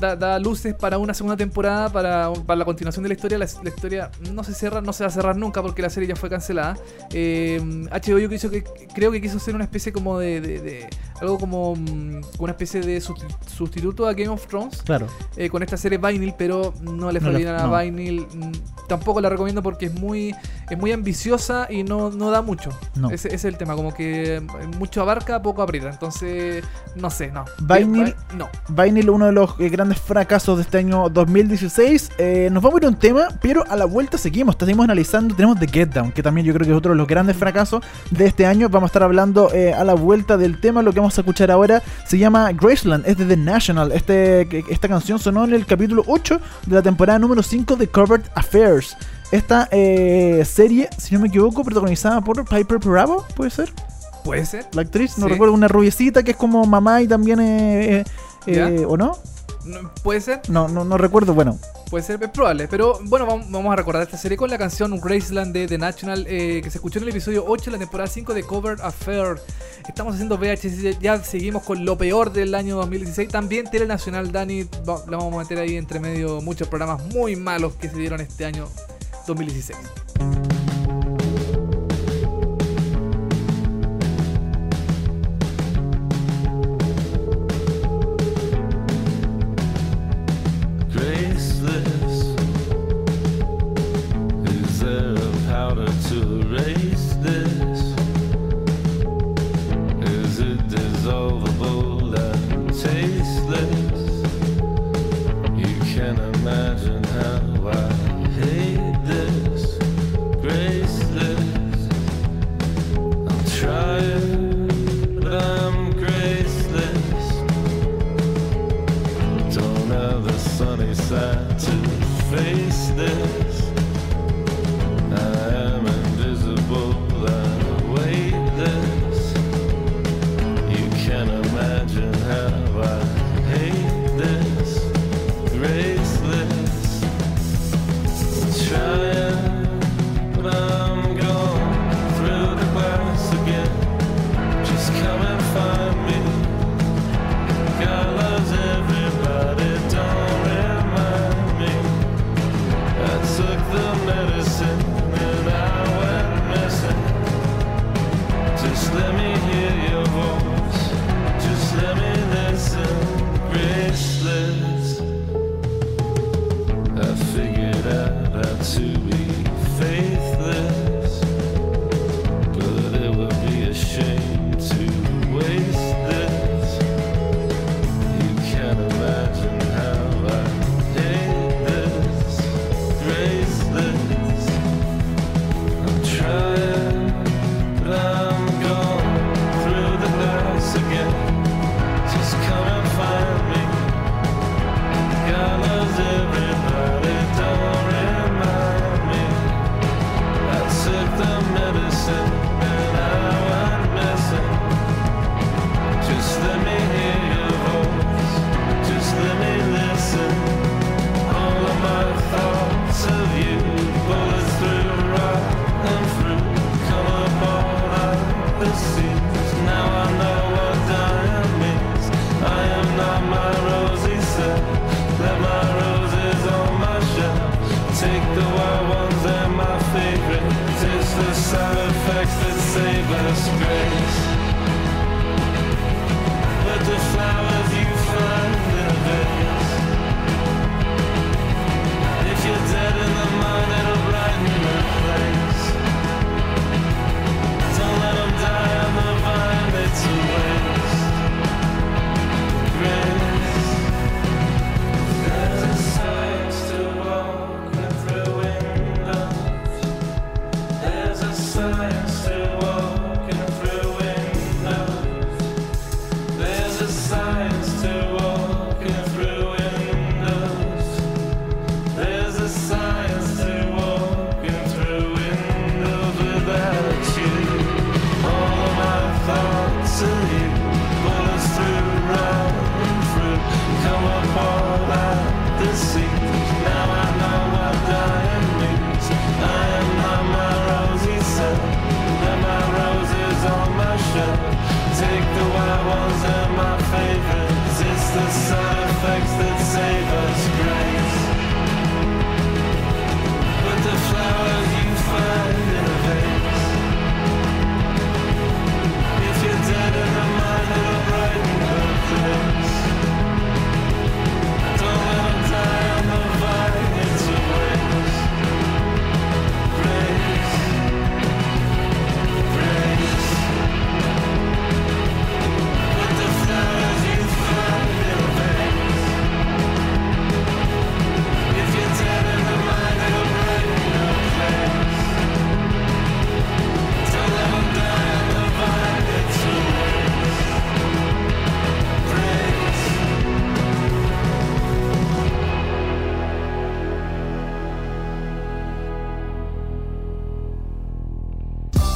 Speaker 2: da, luces para una segunda temporada, para, para la continuación de la historia. La, historia no se cierra, no se va a cerrar nunca porque la serie ya fue cancelada. Eh, HBO yo que, creo que quiso ser una especie como de- algo como mm, una especie de susti- sustituto a Game of Thrones
Speaker 3: claro
Speaker 2: eh, con esta serie Vinyl, pero no le
Speaker 3: No
Speaker 2: fue
Speaker 3: le-
Speaker 2: bien a
Speaker 3: no.
Speaker 2: Vinyl. Mm, Tampoco la recomiendo porque es muy es muy ambiciosa y no, no da mucho.
Speaker 3: No.
Speaker 2: Ese, ese es el tema, como que eh, mucho abarca, poco aprieta. Entonces, no sé, no.
Speaker 3: Vinyl-
Speaker 2: Vi- no.
Speaker 3: Vinyl, uno de los eh, grandes fracasos de este año 2016. Eh, nos vamos a ir a un tema, pero a la vuelta seguimos. Seguimos analizando. Tenemos The Get Down, que también yo creo que es otro de los grandes fracasos de este año. Vamos a estar hablando eh, a la vuelta del tema. Lo que vamos a escuchar ahora se llama Graceland, es de The National. Este, esta canción sonó en el capítulo 8 de la temporada número 5 de Covered Affairs. Esta eh, serie, si no me equivoco, protagonizada por Piper Bravo, ¿puede ser?
Speaker 2: Puede ser.
Speaker 3: La actriz, no
Speaker 2: Sí.
Speaker 3: recuerdo, una rubiecita que es como mamá y también... eh, eh, eh, ¿O no?
Speaker 2: Puede ser.
Speaker 3: No, no, no recuerdo, bueno.
Speaker 2: Puede ser, es probable. Pero bueno, vamos a recordar esta serie con la canción Graceland de The National eh, que se escuchó en el episodio 8 de la temporada 5 de Cover Affair. Estamos haciendo VHS, ya seguimos con lo peor del año 2016. También Tele Nacional, Dani, la vamos a meter ahí entre medio muchos programas muy malos que se dieron este año 2016.
Speaker 6: despair.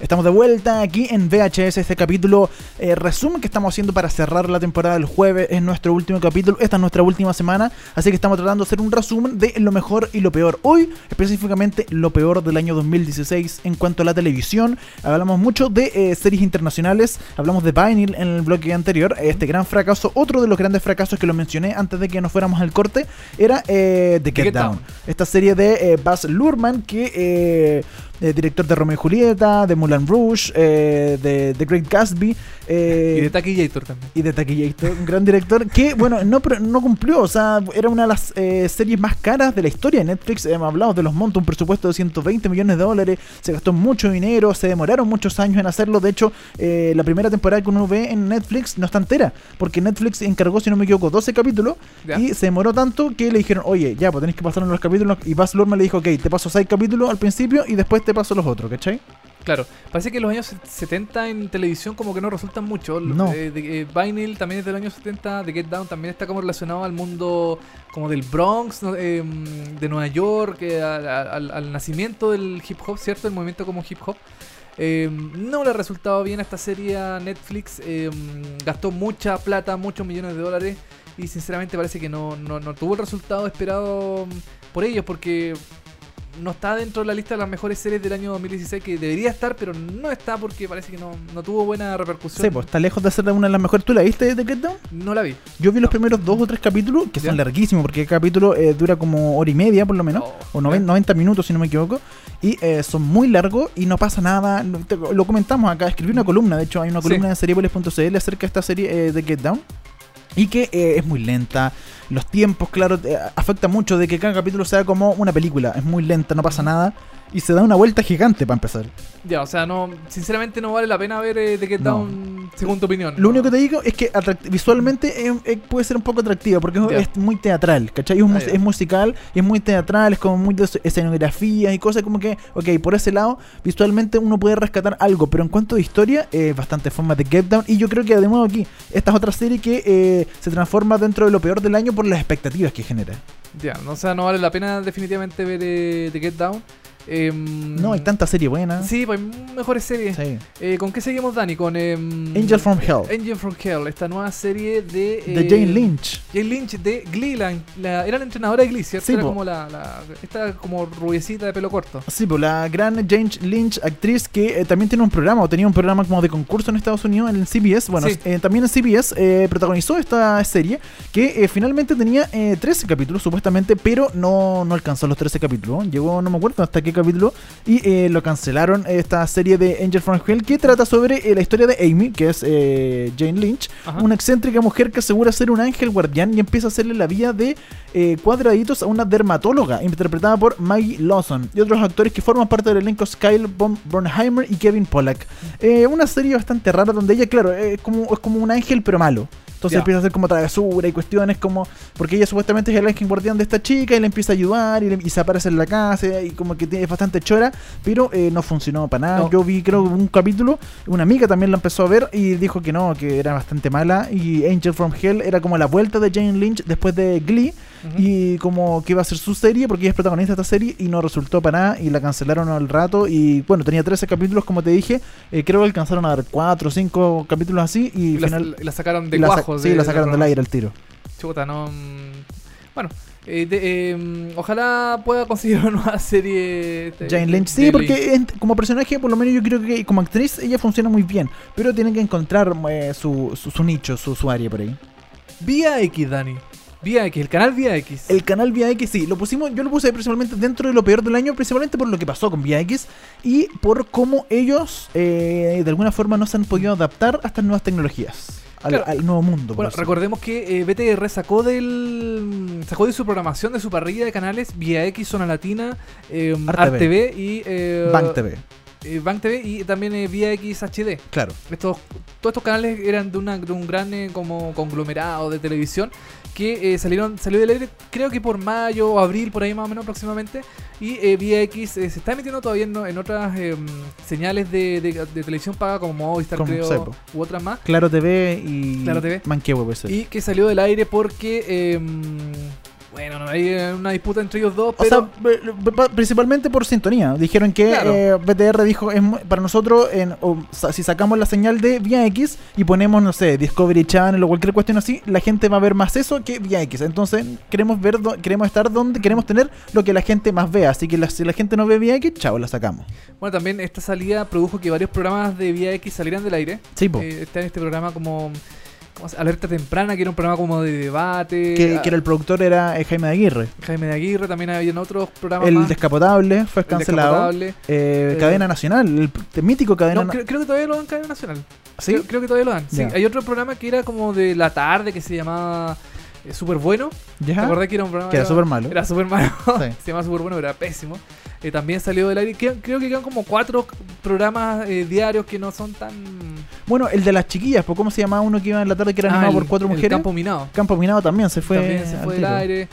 Speaker 3: Estamos de vuelta aquí en VHS, este capítulo eh, resumen que estamos haciendo para cerrar la temporada del jueves. Es nuestro último capítulo, esta es nuestra última semana, así que estamos tratando de hacer un resumen de lo mejor y lo peor. Hoy, específicamente, lo peor del año 2016 en cuanto a la televisión. Hablamos mucho de eh, series internacionales, hablamos de Vinyl en el bloque anterior, este gran fracaso. Otro de los grandes fracasos que lo mencioné antes de que nos fuéramos al corte era eh, The Get,
Speaker 2: Get
Speaker 3: Down.
Speaker 2: Down.
Speaker 3: Esta serie de Baz Luhrmann que... eh, director de Romeo y Julieta, de Moulin Rouge, eh, de The Great Gatsby eh,
Speaker 2: Y de Taquillator también.
Speaker 3: y de Taquillator, un gran director que, bueno, no, no cumplió, o sea, era una de las eh, series más caras de la historia de Netflix. Hemos hablado de los montos, un presupuesto de 120 millones de dólares, se gastó mucho dinero, se demoraron muchos años en hacerlo. De hecho, eh, la primera temporada que uno ve en Netflix no está entera, porque Netflix encargó, si no me equivoco, 12 capítulos
Speaker 2: Ya.
Speaker 3: y se demoró tanto que le dijeron, oye, ya, pues tenéis que pasar los capítulos. Y Baz Luhrmann le dijo, ok, te paso 6 capítulos al principio y después te paso los otros, ¿cachai?
Speaker 2: Claro, parece que los años 70 en televisión como que no resultan mucho.
Speaker 3: No.
Speaker 2: Eh, de- eh, Vinyl también es del año 70, The Get Down también está como relacionado al mundo como del Bronx, ¿no? Eh, de Nueva York, eh, a- a- al, al nacimiento del hip hop, ¿cierto? El movimiento como hip hop. Eh, no le ha resultado bien a esta serie a Netflix. eh, gastó mucha plata, muchos millones de dólares. Y sinceramente parece que no, no, no tuvo el resultado esperado mm, por ellos. Porque no está dentro de la lista de las mejores series del año 2016 que debería estar, pero no está porque parece que no, no tuvo buena repercusión.
Speaker 3: Sí, pues está lejos de ser una de las mejores. ¿Tú la viste de Get Down?
Speaker 2: No la vi.
Speaker 3: Yo vi los primeros dos o tres capítulos, que son larguísimos, porque cada capítulo eh, dura como hora y media por lo menos,
Speaker 2: Oh,
Speaker 3: o noven-
Speaker 2: ya.
Speaker 3: 90 minutos si no me equivoco, y eh, son muy largos y no pasa nada. Lo, comentamos acá, escribí una columna, de hecho hay una
Speaker 2: Sí.
Speaker 3: columna en seriepolis.cl acerca de esta serie eh, de Get Down. Y que eh, es muy lenta, los tiempos, claro, afecta mucho de que cada capítulo sea como una película, es muy lenta, no pasa nada, y se da una vuelta gigante para empezar.
Speaker 2: Ya, o sea, no, sinceramente no vale la pena ver eh, The Get
Speaker 3: No.
Speaker 2: Down según tu opinión.
Speaker 3: Lo único que te digo es que visualmente eh, eh, puede ser un poco atractiva porque es muy teatral, ¿cachai? Es,
Speaker 2: Ah, ya.
Speaker 3: es musical, es muy teatral, es como muy de es- escenografías y cosas como que, ok, por ese lado, visualmente uno puede rescatar algo, pero en cuanto a historia, eh, bastante forma de Get Down. Y yo creo que de nuevo aquí, esta es otra serie que eh, se transforma dentro de lo peor del año por las expectativas que genera.
Speaker 2: Ya, no, o sea, no vale la pena definitivamente ver eh, The Get Down. Em,
Speaker 3: No, hay tanta serie buena.
Speaker 2: Sí, pues hay mejores series.
Speaker 3: Sí.
Speaker 2: Eh, ¿Con qué seguimos, Dani? Con em,
Speaker 3: Angel from Hell.
Speaker 2: Angel from Hell, esta nueva serie de...
Speaker 3: De
Speaker 2: eh,
Speaker 3: Jane Lynch.
Speaker 2: Jane Lynch de Glee, la, la- era la entrenadora de Glee, ¿cierto?
Speaker 3: Sí,
Speaker 2: era
Speaker 3: po.
Speaker 2: como la, la- Esta como rubiecita de pelo corto.
Speaker 3: Sí, pues la gran Jane Lynch, actriz que eh, también tiene un programa, o tenía un programa como de concurso en Estados Unidos, en CBS. Bueno,
Speaker 2: Sí.
Speaker 3: eh, también en CBS eh, protagonizó esta serie que eh, finalmente tenía eh, 13 capítulos, supuestamente, pero no, no alcanzó los 13 capítulos. Llegó, no me acuerdo hasta qué capítulo, y eh, lo cancelaron. Esta serie de Angel from Hell que trata sobre eh, la historia de Amy, que es eh, Jane Lynch,
Speaker 2: Ajá.
Speaker 3: una excéntrica mujer que asegura ser un ángel guardián y empieza a hacerle la vida de eh, cuadraditos a una dermatóloga interpretada por Maggie Lawson y otros actores que forman parte del elenco Kyle Bornheimer y Kevin Pollack. Eh, una serie bastante rara donde ella, claro, eh, es como, es como un ángel pero malo. Entonces empieza a hacer como travesura y cuestiones como... Porque ella supuestamente es el ángel guardián de esta chica y le empieza a ayudar y, le- y se aparece en la casa y como que tiene es bastante chora, pero eh, no funcionó para nada.
Speaker 2: No.
Speaker 3: Yo vi creo un capítulo, una amiga también la empezó a ver y dijo que no, que era bastante mala y Angel from Hell era como la vuelta de Jane Lynch después de Glee Y como que iba a ser su serie porque ella es protagonista de esta serie y no resultó para nada y la cancelaron al rato y bueno, tenía 13 capítulos como te dije, eh, creo que alcanzaron a dar 4 o 5 capítulos así y,
Speaker 2: Y la,
Speaker 3: final...
Speaker 2: la sacaron de
Speaker 3: sa-
Speaker 2: cuajos.
Speaker 3: sí, la
Speaker 2: de
Speaker 3: sacaron del aire al tiro.
Speaker 2: Chuta, no. mm, Bueno, eh, de- eh, ojalá pueda conseguir una nueva serie. este,
Speaker 3: Jane Lynch, sí, porque en- como personaje, por lo menos yo creo que como actriz ella funciona muy bien, pero tiene que encontrar eh, su, su, su nicho, su, su área por ahí.
Speaker 2: Vía X, Dani. Vía X, el canal Vía X.
Speaker 3: El canal Vía X, sí, lo pusimos, yo lo puse principalmente dentro de lo peor del año, principalmente por lo que pasó con Vía X y por cómo ellos eh, de alguna forma no se han podido adaptar a estas nuevas tecnologías, al,
Speaker 2: Claro.
Speaker 3: al nuevo mundo.
Speaker 2: Bueno, recordemos que eh, BTR sacó del sacó de su programación, de su parrilla de canales, Vía X, Zona Latina, eh,
Speaker 3: Art
Speaker 2: Art
Speaker 3: TV.
Speaker 2: Y eh,
Speaker 3: Bank TV,
Speaker 2: eh, Bank TV y también eh, Vía X HD.
Speaker 3: claro.
Speaker 2: Estos, todos estos canales eran de, una, de un gran como conglomerado de televisión que eh, salieron salió del aire creo que por mayo o abril por ahí más o menos aproximadamente y eh, Vía X eh, se está emitiendo todavía en, en otras eh, señales de, de- de televisión paga como Movistar
Speaker 3: Como
Speaker 2: creo
Speaker 3: Sepo.
Speaker 2: u otras más
Speaker 3: Claro TV y
Speaker 2: Claro TV.
Speaker 3: Manquehue, puede ser.
Speaker 2: y que salió del aire porque eh, bueno no, hay eh, una disputa entre ellos dos
Speaker 3: O
Speaker 2: pero
Speaker 3: sea, p- p- principalmente por sintonía. Dijeron que
Speaker 2: Claro.
Speaker 3: eh, BTR dijo, es para nosotros, en, o si sacamos la señal de Vía X y ponemos, no sé, Discovery Channel o cualquier cuestión así, la gente va a ver más eso que Vía X. Entonces, queremos ver, do- queremos estar donde queremos tener lo que la gente más vea. Así que la- si la gente no ve Vía X, chao, la sacamos.
Speaker 2: bueno también esta salida produjo que varios programas de Vía X salieran del aire
Speaker 3: Sí, po.
Speaker 2: Eh, está en este programa como ¿cómo se- Alerta Temprana, que era un programa como de debate.
Speaker 3: que,
Speaker 2: Ah,
Speaker 3: que era el productor era eh, Jaime de Aguirre.
Speaker 2: Jaime de Aguirre, también había en otros programas
Speaker 3: El
Speaker 2: más.
Speaker 3: Descapotable fue
Speaker 2: El
Speaker 3: cancelado.
Speaker 2: Descapotable.
Speaker 3: Eh,
Speaker 2: Eh,
Speaker 3: Cadena Nacional, el mítico Cadena
Speaker 2: No, creo, creo que todavía lo dan en cadena nacional.
Speaker 3: ¿Sí?
Speaker 2: Creo, creo que todavía lo dan. Sí, hay otro programa que era como de la tarde que se llamaba eh, Súper Bueno. ¿Te
Speaker 3: ¿Ya?
Speaker 2: acordás que era un programa?
Speaker 3: Que era súper malo.
Speaker 2: Era súper malo.
Speaker 3: Sí.
Speaker 2: se llamaba Súper Bueno, pero era pésimo. Eh, también salió del aire. Creo, creo que quedan como cuatro programas eh, diarios que no son tan.
Speaker 3: Bueno, el de las chiquillas, ¿cómo se llamaba uno que iba en la tarde que era
Speaker 2: Ah,
Speaker 3: animado
Speaker 2: el-
Speaker 3: por cuatro
Speaker 2: el
Speaker 3: mujeres?
Speaker 2: Campo Minado.
Speaker 3: Campo Minado también se fue.
Speaker 2: también se fue del aire.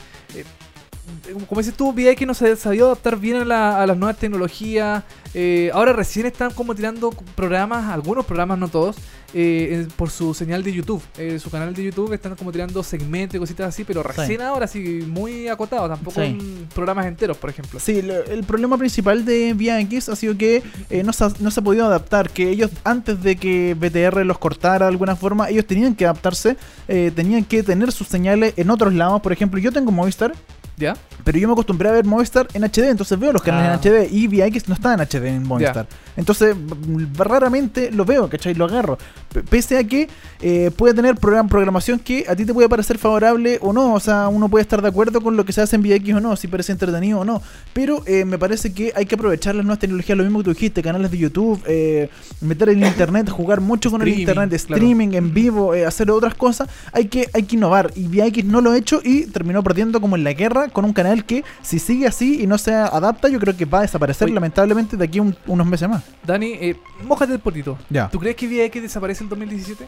Speaker 2: Como dices tú, VI que no se sabía adaptar bien a, la- a las nuevas tecnologías. Eh, ahora recién están como tirando programas, algunos programas, no todos, eh, en- por su señal de YouTube. Eh, su canal de YouTube están como tirando segmentos y cositas así, pero recién ahora sí, muy acotado. Tampoco
Speaker 3: Sí.
Speaker 2: en programas enteros, por ejemplo.
Speaker 3: Sí, lo- el problema principal de Vía X ha sido que eh, no, se ha, no se ha podido adaptar, que ellos antes de que BTR los cortara de alguna forma, ellos tenían que adaptarse, eh, tenían que tener sus señales en otros lados. Por ejemplo, yo tengo Movistar,
Speaker 2: ¿Ya?
Speaker 3: Pero yo me acostumbré a ver Movistar en HD, entonces veo los canales
Speaker 2: Ah.
Speaker 3: en HD y Vía X no está en HD en Movistar. Entonces, b- raramente lo veo, ¿cachai? Lo agarro. P- pese a que eh, puede tener program- programación que a ti te puede parecer favorable o no. O sea, uno puede estar de acuerdo con lo que se hace en Vía X o no, si parece entretenido o no. Pero eh, me parece que hay que aprovechar las nuevas tecnologías, lo mismo que tú dijiste, canales de YouTube, eh, meter el internet, jugar mucho con el
Speaker 2: Streaming,
Speaker 3: internet,
Speaker 2: claro.
Speaker 3: streaming en vivo, eh, hacer otras cosas. Hay que, hay que innovar. Y Vía X no lo ha hecho y terminó perdiendo como en la guerra con un canal que, si sigue así y no se adapta, yo creo que va a desaparecer
Speaker 2: Oye.
Speaker 3: lamentablemente de aquí a un- unos meses más.
Speaker 2: Dani, eh, mójate el potito.
Speaker 3: Ya.
Speaker 2: ¿Tú crees que VX desaparece en 2017?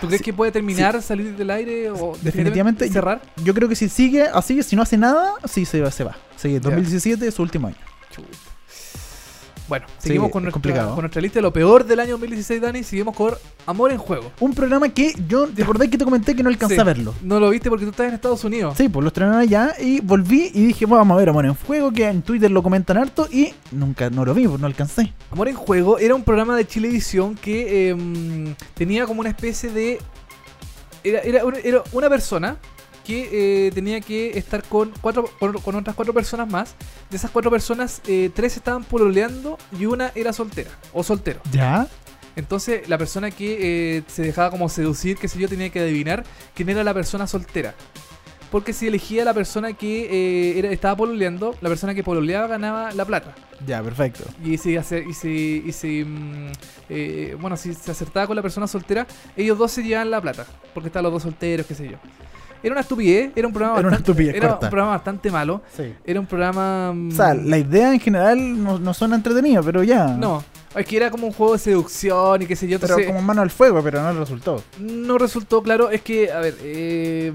Speaker 2: ¿Tú crees que puede terminar, salir del aire o
Speaker 3: Definitivamente,
Speaker 2: cerrar?
Speaker 3: Yo creo que si sigue así, si no hace nada, sí se va. Se va. Sí, 2017 es su último año.
Speaker 2: Bueno, seguimos con nuestra,
Speaker 3: complicado.
Speaker 2: con nuestra lista de lo peor del año 2016, Dani. Seguimos con Amor en Juego.
Speaker 3: Un programa que yo, ¿te acordás que te comenté que no alcancé
Speaker 2: Sí.
Speaker 3: a verlo?
Speaker 2: No lo viste porque tú estás en Estados Unidos.
Speaker 3: Sí, pues lo estrenaron allá y volví y dije, "Bueno, vamos a ver Amor en Fuego, que en Twitter lo comentan harto y nunca, no lo vi, pues no alcancé.
Speaker 2: Amor en Juego era un programa de Chilevisión que em, tenía como una especie de. Era, era, era una persona que eh, tenía que estar con cuatro con, con otras cuatro personas más. De esas cuatro personas, eh, tres estaban pololeando y una era soltera o soltero.
Speaker 3: ¿Ya?
Speaker 2: Entonces, la persona que eh, se dejaba como seducir, qué sé yo, tenía que adivinar quién era la persona soltera. Porque si elegía la persona que eh, era, estaba pololeando, la persona que pololeaba ganaba la plata.
Speaker 3: Ya, perfecto.
Speaker 2: Y si, y si, y si, mm, eh, bueno, si se acertaba con la persona soltera, ellos dos se llevaban la plata. Porque estaban los dos solteros, qué sé yo. Era una estupidez, era un programa,
Speaker 3: Era una
Speaker 2: bastante,
Speaker 3: estupidez
Speaker 2: era
Speaker 3: corta.
Speaker 2: un programa bastante malo.
Speaker 3: Sí.
Speaker 2: Era un programa... mm,
Speaker 3: O sea, la idea en general no, no suena entretenida, pero ya.
Speaker 2: No, es que era como un juego de seducción y qué sé yo.
Speaker 3: Pero
Speaker 2: entonces-
Speaker 3: como mano al fuego, pero no resultó.
Speaker 2: no resultó claro. Es que, a ver, eh,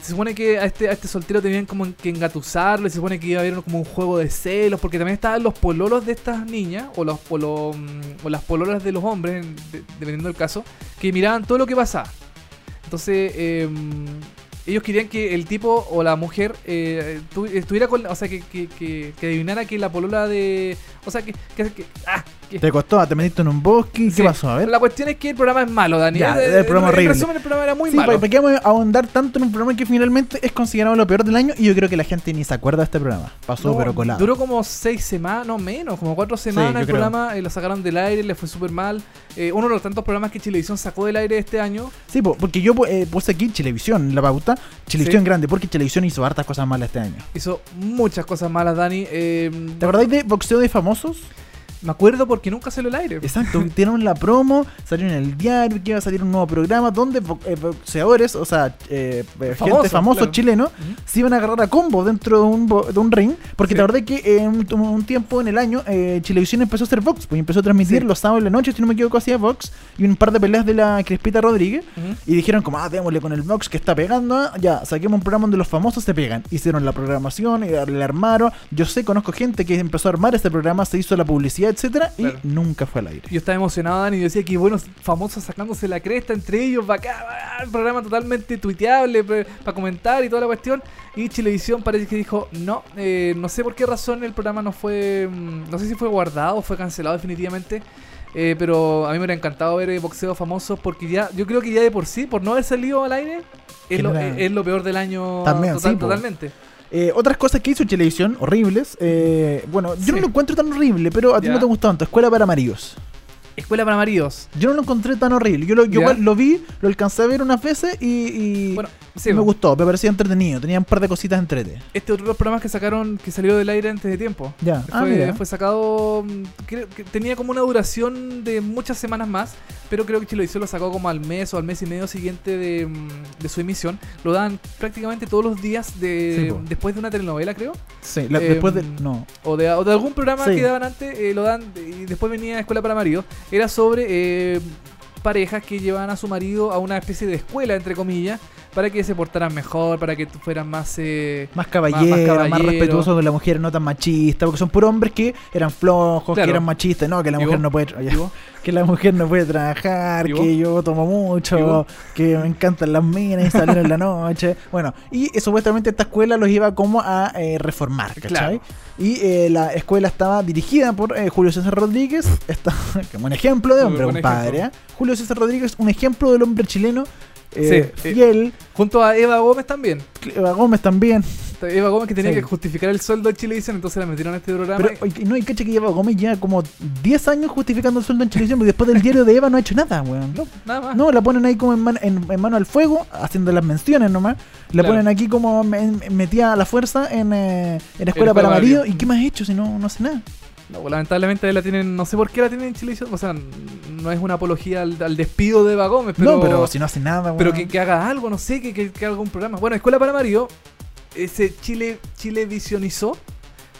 Speaker 2: se supone que a este, a este soltero tenían como que engatusarlo. Y se supone que iba a haber como un juego de celos. Porque también estaban los pololos de estas niñas, o, los, mm, o las pololas de los hombres, de- dependiendo del caso, que miraban todo lo que pasaba. Entonces, eh, ellos querían que el tipo o la mujer eh, tu- estuviera con. O sea, que, que, que, que adivinara que la polola de. O sea, que. que, ah,
Speaker 3: Te costó, te metiste en un bosque. ¿Qué
Speaker 2: Sí.
Speaker 3: pasó? A ver.
Speaker 2: La cuestión es que el programa es malo, Dani.
Speaker 3: Ya,
Speaker 2: Eh,
Speaker 3: el programa
Speaker 2: en
Speaker 3: horrible.
Speaker 2: resumen, el programa era muy
Speaker 3: Sí,
Speaker 2: malo.
Speaker 3: ¿para, para qué vamos a ahondar tanto en un programa que finalmente es considerado lo peor del año? Y yo creo que la gente ni se acuerda de este programa. Pasó,
Speaker 2: No,
Speaker 3: pero colado.
Speaker 2: Duró como seis semanas, no menos, como cuatro semanas el
Speaker 3: creo.
Speaker 2: programa, eh, lo sacaron del aire, le fue súper mal. Eh, uno de los tantos programas que Chilevisión sacó del aire este año.
Speaker 3: Sí, po, porque yo eh, puse aquí Televisión en la pauta. Televisión
Speaker 2: Sí.
Speaker 3: grande, porque Televisión hizo hartas cosas malas este año.
Speaker 2: Hizo muchas cosas malas, Dani. Eh,
Speaker 3: ¿Te acordáis de boxeo de famosos?
Speaker 2: Me acuerdo porque nunca salió al aire.
Speaker 3: Exacto, dieron la promo, salió en el diario que iba a salir un nuevo programa donde eh, boxeadores, o sea, eh, eh, gente famosos
Speaker 2: claro.
Speaker 3: chilenos,
Speaker 2: Ujú.
Speaker 3: se iban a agarrar a combo dentro de un, de un ring. Porque
Speaker 2: Sí.
Speaker 3: te acordás que en un, un tiempo en el año, eh, Chilevisión empezó a hacer box, pues empezó a transmitir
Speaker 2: Sí.
Speaker 3: los sábados en la noche, si no me equivoco, hacía box y un par de peleas de la Crespita Rodríguez. Y dijeron como, ah, démosle con el box que está pegando, ah, ya, saquemos un programa donde los famosos se pegan. Hicieron la programación, y le armaron. Yo sé, conozco gente que empezó a armar este programa, se hizo la publicidad, etcétera,
Speaker 2: Claro.
Speaker 3: y nunca fue al aire.
Speaker 2: Yo estaba emocionado, Dani, y decía que buenos famosos sacándose la cresta entre ellos, bacán, bacán, programa totalmente tuiteable para comentar y toda la cuestión. Y Chilevisión parece que dijo, no, eh, no sé por qué razón el programa no fue, mm, no sé si fue guardado o fue cancelado definitivamente. eh, pero a mí me hubiera encantado ver eh, boxeo famosos porque ya, yo creo que ya de por sí, por no haber salido al aire, es, lo,
Speaker 3: Genera-
Speaker 2: es- es lo peor del año
Speaker 3: También,
Speaker 2: total-
Speaker 3: sí,
Speaker 2: totalmente.
Speaker 3: Eh, otras cosas que hizo Televisión, horribles. eh, bueno, yo
Speaker 2: Sí.
Speaker 3: no lo encuentro tan horrible, pero a ti no te gustó tanto. Escuela para maridos.
Speaker 2: Escuela para maridos.
Speaker 3: Yo no lo encontré tan horrible. Yo lo, yo lo vi, lo alcancé a ver unas veces y, y
Speaker 2: Bueno, sí,
Speaker 3: me
Speaker 2: po.
Speaker 3: gustó, me parecía entretenido. Tenía un par de cositas entrete.
Speaker 2: Este otro de los programas que sacaron, que salió del aire antes de tiempo.
Speaker 3: Ya, ah,
Speaker 2: Fue,
Speaker 3: mira.
Speaker 2: fue sacado, mm, creo que tenía como una duración de muchas semanas más, pero creo que Chilevisión lo sacó como al mes o al mes y medio siguiente de, mm, de su emisión. Lo dan prácticamente todos los días de,
Speaker 3: Sí,
Speaker 2: después de una telenovela, creo,
Speaker 3: Sí, la-
Speaker 2: eh,
Speaker 3: después de. No.
Speaker 2: o de, o de algún programa
Speaker 3: Sí.
Speaker 2: que daban antes, eh, lo dan y después venía Escuela para Maridos. Era sobre eh, parejas que llevaban a su marido a una especie de escuela, entre comillas, para que se portaran mejor, para que fueran más... eh,
Speaker 3: Más caballero, más,
Speaker 2: caballero.
Speaker 3: respetuoso con la mujer, no tan machista, porque son puros hombres que eran flojos,
Speaker 2: Claro.
Speaker 3: que eran machistas, no, que la
Speaker 2: ¿Y
Speaker 3: mujer
Speaker 2: vos?
Speaker 3: no puede, que la mujer no puede trabajar,
Speaker 2: ¿Y
Speaker 3: que yo tomo
Speaker 2: ¿Y
Speaker 3: mucho, que me encantan las minas y salir en la noche. Bueno, y eh, supuestamente esta escuela los iba como a eh, reformar, ¿cachai?
Speaker 2: Claro.
Speaker 3: Y eh, la escuela estaba dirigida por eh, Julio César Rodríguez, está como un ejemplo de hombre,
Speaker 2: buen
Speaker 3: compadre. ¿eh? Julio César Rodríguez, un ejemplo del hombre chileno, eh,
Speaker 2: Sí, eh, Junto a Eva Gómez también.
Speaker 3: Eva Gómez también.
Speaker 2: Eva Gómez que tenía
Speaker 3: Sí.
Speaker 2: que justificar el sueldo de Chilevisión, entonces la metieron a este programa.
Speaker 3: Pero, oye, no, y cacha que Eva Gómez lleva como 10 años justificando el sueldo en televisión, porque después del diario de Eva no ha hecho nada, weón.
Speaker 2: no, nada más.
Speaker 3: No, la ponen ahí como en, man- en- en mano al fuego, haciendo las menciones nomás. La
Speaker 2: Claro.
Speaker 3: ponen aquí como me- metida a la fuerza en, eh, en Escuela
Speaker 2: Escuela
Speaker 3: para. Marido. ¿Y qué más ha hecho si no, no hace nada?
Speaker 2: No, pues, lamentablemente la tienen, no sé por qué la tienen en Chilevisión, o sea, no es una apología al, al despido de Eva Gómez, pero,
Speaker 3: no, pero si no hace nada,
Speaker 2: pero que, que haga algo, no sé, que, que, que haga un programa. Bueno, Escuela para Mario eh, se Chile, Chilevisionizó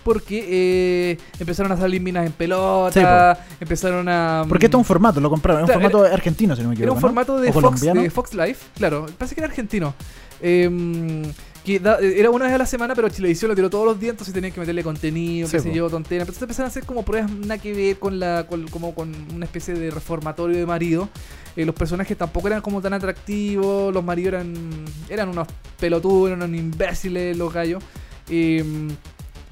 Speaker 2: porque eh, empezaron a salir minas en pelota, empezaron a...
Speaker 3: Porque esto es un formato, lo compraron. Es un formato argentino, si no me
Speaker 2: Era
Speaker 3: equivoco.
Speaker 2: un
Speaker 3: ¿no?
Speaker 2: formato de Fox, de Fox Life, claro, parece que era argentino. Em, que da- era una vez a la semana, pero Chilevisión lo tiró todos los días, entonces tenían que meterle contenido,
Speaker 3: Sí,
Speaker 2: qué sé yo, tonteras. Entonces empezaron a hacer como pruebas nada que ver con la con, como con una especie de reformatorio de marido. Eh, los personajes tampoco eran como tan atractivos, los maridos eran eran unos pelotudos, eran unos imbéciles los gallos. Em,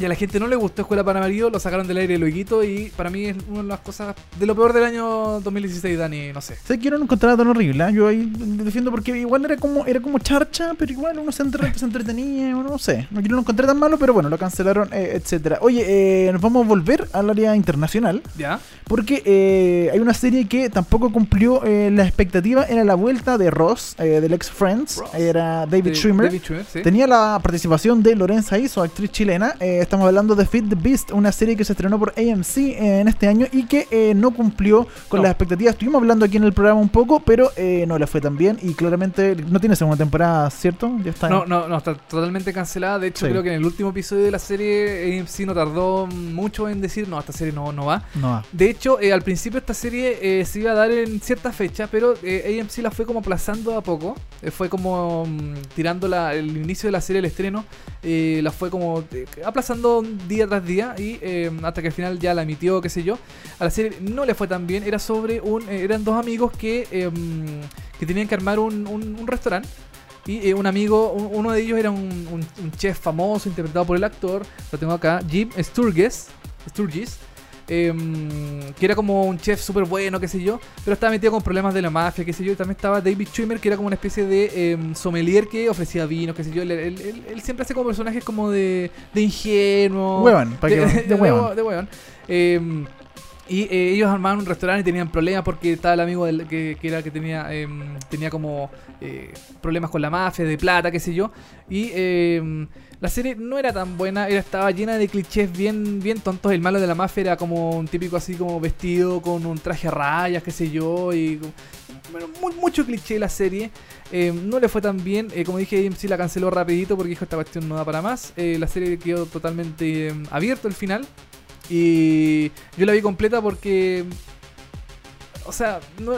Speaker 2: y a la gente no le gustó Escuela para Marido, lo sacaron del aire luego y para mí es una de las cosas de lo peor del año 2016, Dani, no sé.
Speaker 3: Sé que yo no lo encontraba tan horrible, ¿eh? yo ahí defiendo porque igual era como era como charcha, pero igual uno se, entre- se entretenía, uno no sé. No, yo no lo encontré tan malo, pero bueno, lo cancelaron, eh, etcétera. Oye, eh, nos vamos a volver al área internacional,
Speaker 2: ¿Ya?
Speaker 3: porque eh, hay una serie que tampoco cumplió eh, la expectativa, era la vuelta de Ross, del ex Friends,
Speaker 2: Ross.
Speaker 3: era David
Speaker 2: De-
Speaker 3: Schwimmer.
Speaker 2: David Schwimmer, sí.
Speaker 3: Tenía la participación de Lorenza Iso, actriz chilena. Estamos hablando de Feed the Beast, una serie que se estrenó por AMC eh, en este año y que eh, no cumplió con
Speaker 2: No.
Speaker 3: las expectativas. Estuvimos hablando aquí en el programa un poco, pero eh, no le fue tan bien y claramente no tiene segunda temporada, ¿cierto? Ya está.
Speaker 2: No, no, no, está totalmente cancelada. De hecho,
Speaker 3: Sí.
Speaker 2: creo que en el último episodio de la serie AMC no tardó mucho en decir, no, esta serie no, no va.
Speaker 3: No va.
Speaker 2: De hecho, eh, al principio esta serie se iba a dar en cierta fecha, pero AMC la fue como aplazando a poco. Fue como mm, tirando la- el inicio de la serie, el estreno, la fue como eh, día tras día y eh, hasta que al final ya la emitió, qué sé yo. A la serie no le fue tan bien. Era sobre un, eh, eran dos amigos que, mm, que tenían que armar un, un- restaurante. Y eh, un amigo, un- uno de ellos era un, chef famoso interpretado por el actor, lo tengo acá, Jim Sturgis. Sturgis em, que era como un chef súper bueno, qué sé yo, pero estaba metido con problemas de la mafia, qué sé yo, y también estaba David Schwimmer, que era como una especie de em, sommelier que ofrecía vinos, qué sé yo, él, él- él- él siempre hace como personajes como de, de ingenuo,
Speaker 3: Huevón, para
Speaker 2: de,
Speaker 3: de
Speaker 2: de
Speaker 3: huevón.
Speaker 2: Em, y eh, ellos armaban un restaurante y tenían problemas porque estaba el amigo del, que, que era que tenía tenía como eh, problemas con la mafia, de plata, qué sé yo. Y la serie no era tan buena, era, estaba llena de clichés bien, bien tontos. El malo de la mafia era como un típico así como vestido con un traje a rayas, qué sé yo. Y bueno, mu- mucho cliché la serie. Eh, no le fue tan bien. eh, como dije, AMC la canceló rapidito porque dijo esta cuestión no da para más. Eh, la serie quedó totalmente eh, abierto el final. Y yo la vi completa porque... O sea, no,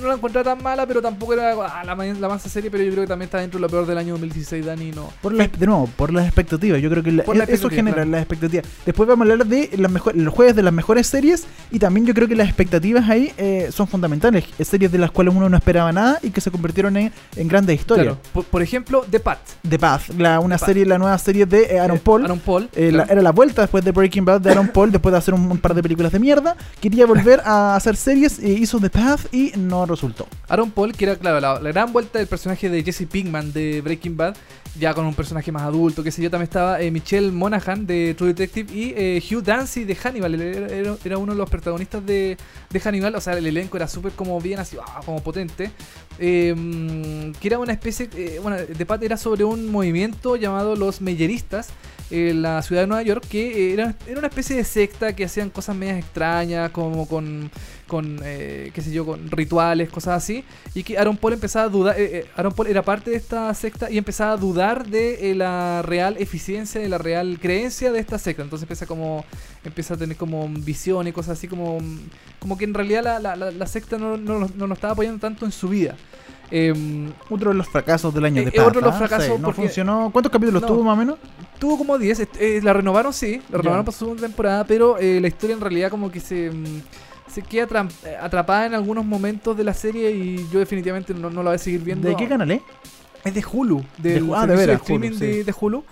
Speaker 2: no la encontré tan mala, pero tampoco era ah, la, la mansa serie, pero yo creo que también está dentro de lo peor del año 2016, Dani, no.
Speaker 3: Por las- de nuevo, por las expectativas. Yo creo que la-
Speaker 2: la
Speaker 3: eso genera
Speaker 2: claro.
Speaker 3: las expectativas. Después vamos a hablar de las mejor- los jueves de las mejores series. Y también yo creo que las expectativas ahí eh, son fundamentales. Eh, Series de las cuales uno no esperaba nada y que se convirtieron en, en grandes historias.
Speaker 2: Claro, por, por ejemplo, The Pat.
Speaker 3: The Path, la, una
Speaker 2: The Path.
Speaker 3: serie, la nueva serie de eh, Aaron
Speaker 2: Eh,
Speaker 3: Paul.
Speaker 2: Aaron Paul.
Speaker 3: Eh, la-
Speaker 2: claro.
Speaker 3: era la vuelta después de Breaking Bad de Aaron Paul, después de hacer un, un par de películas de mierda. Quería volver a hacer series, hizo The Path y no resultó.
Speaker 2: Aaron Paul, que era, claro, la, gran vuelta del personaje de Jesse Pinkman de Breaking Bad, ya con un personaje más adulto, que sé yo, también estaba eh, Michelle Monaghan de True Detective y eh, Hugh Dancy de Hannibal, era, uno de los protagonistas de, Hannibal, o sea, el elenco era súper como bien así, ah, como potente, mm, que era una especie, eh, bueno, de Pat era sobre un movimiento llamado los Meyeristas, en la ciudad de Nueva York, que eh, era, era una especie de secta que hacían cosas medias extrañas, como con, con eh, qué sé yo, con rituales, cosas así, y que Aaron Paul empezaba a dudar, eh, eh, Aaron Paul era parte de esta secta y empezaba a dudar de eh, la real eficiencia, de la real creencia de esta secta, entonces empieza como, empieza a tener como visiones y cosas así, como, como que en realidad la, la- la- la secta no, no, no lo estaba apoyando tanto en su vida. Em,
Speaker 3: Otro de los fracasos del año
Speaker 2: Eh,
Speaker 3: de
Speaker 2: eh, otro de los fracasos
Speaker 3: Sí, no
Speaker 2: porque-
Speaker 3: funcionó. ¿Cuántos capítulos
Speaker 2: No.
Speaker 3: tuvo más o menos?
Speaker 2: Tuvo como 10, est- eh, la renovaron, sí, la renovaron
Speaker 3: Ya.
Speaker 2: para su segunda temporada, pero eh, la historia en realidad como que se, mm, se queda eh, atrapada en algunos momentos de la serie y yo definitivamente no, no la voy a seguir viendo.
Speaker 3: ¿De qué canal, eh?
Speaker 2: Es de Hulu, del
Speaker 3: Ju- ah, de veras,
Speaker 2: streaming
Speaker 3: Hulu,
Speaker 2: de,
Speaker 3: sí.
Speaker 2: de Hulu,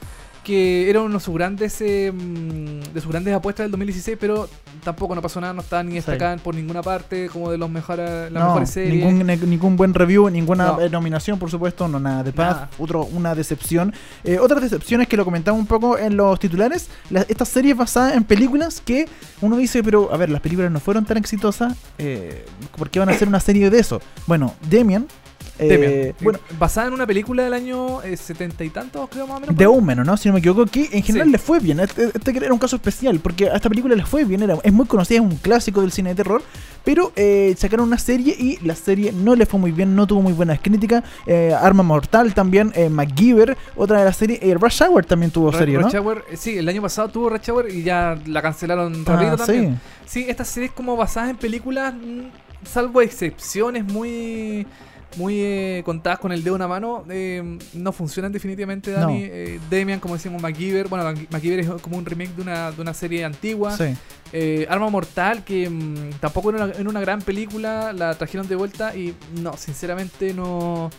Speaker 2: que era uno de sus grandes eh, mm, de sus grandes apuestas del 2016, pero tampoco no pasó nada, no estaba ni destacada por ninguna parte como de los mejores, las
Speaker 3: no,
Speaker 2: mejores series.
Speaker 3: ningún, ne- ningún buen review, ninguna
Speaker 2: No.
Speaker 3: eh, nominación, por supuesto, no nada de.
Speaker 2: Nada.
Speaker 3: Otro, una decepción. Eh, otras decepciones que lo comentaba un poco en los titulares, la- estas series basadas en películas que uno dice, pero a ver, las películas no fueron tan exitosas, eh, ¿por qué van a hacer una serie de eso? Bueno, Demian. Eh, bueno,
Speaker 2: basada en una película del año eh, setenta y tantos, creo más o menos.
Speaker 3: de. Omen, ¿no? Si no me equivoco, que en general
Speaker 2: Sí.
Speaker 3: le fue bien. Este, este era un caso especial, porque a esta película le fue bien. Era, es muy conocida, es un clásico del cine de terror. Pero eh, sacaron una serie y la serie no le fue muy bien, no tuvo muy buenas críticas. Eh, Arma Mortal también, MacGyver, otra de las series. Eh, Rush Hour también tuvo
Speaker 2: Ra-
Speaker 3: serie, ¿no?
Speaker 2: Rush Hour, eh, sí, el año pasado tuvo Rush Hour y ya la cancelaron
Speaker 3: Ah,
Speaker 2: rápido
Speaker 3: sí.
Speaker 2: también. Sí, estas series como basadas en películas, mm, salvo excepciones muy muy eh, contadas con el dedo de una mano, eh, no funcionan definitivamente, Dani.
Speaker 3: No.
Speaker 2: Eh, Demian, como decimos, MacGyver, bueno, Mac- MacGyver es como un remake de una, de una serie antigua.
Speaker 3: Sí.
Speaker 2: Arma Mortal, que mm, tampoco era una, era una gran película, la trajeron de vuelta y no, sinceramente no...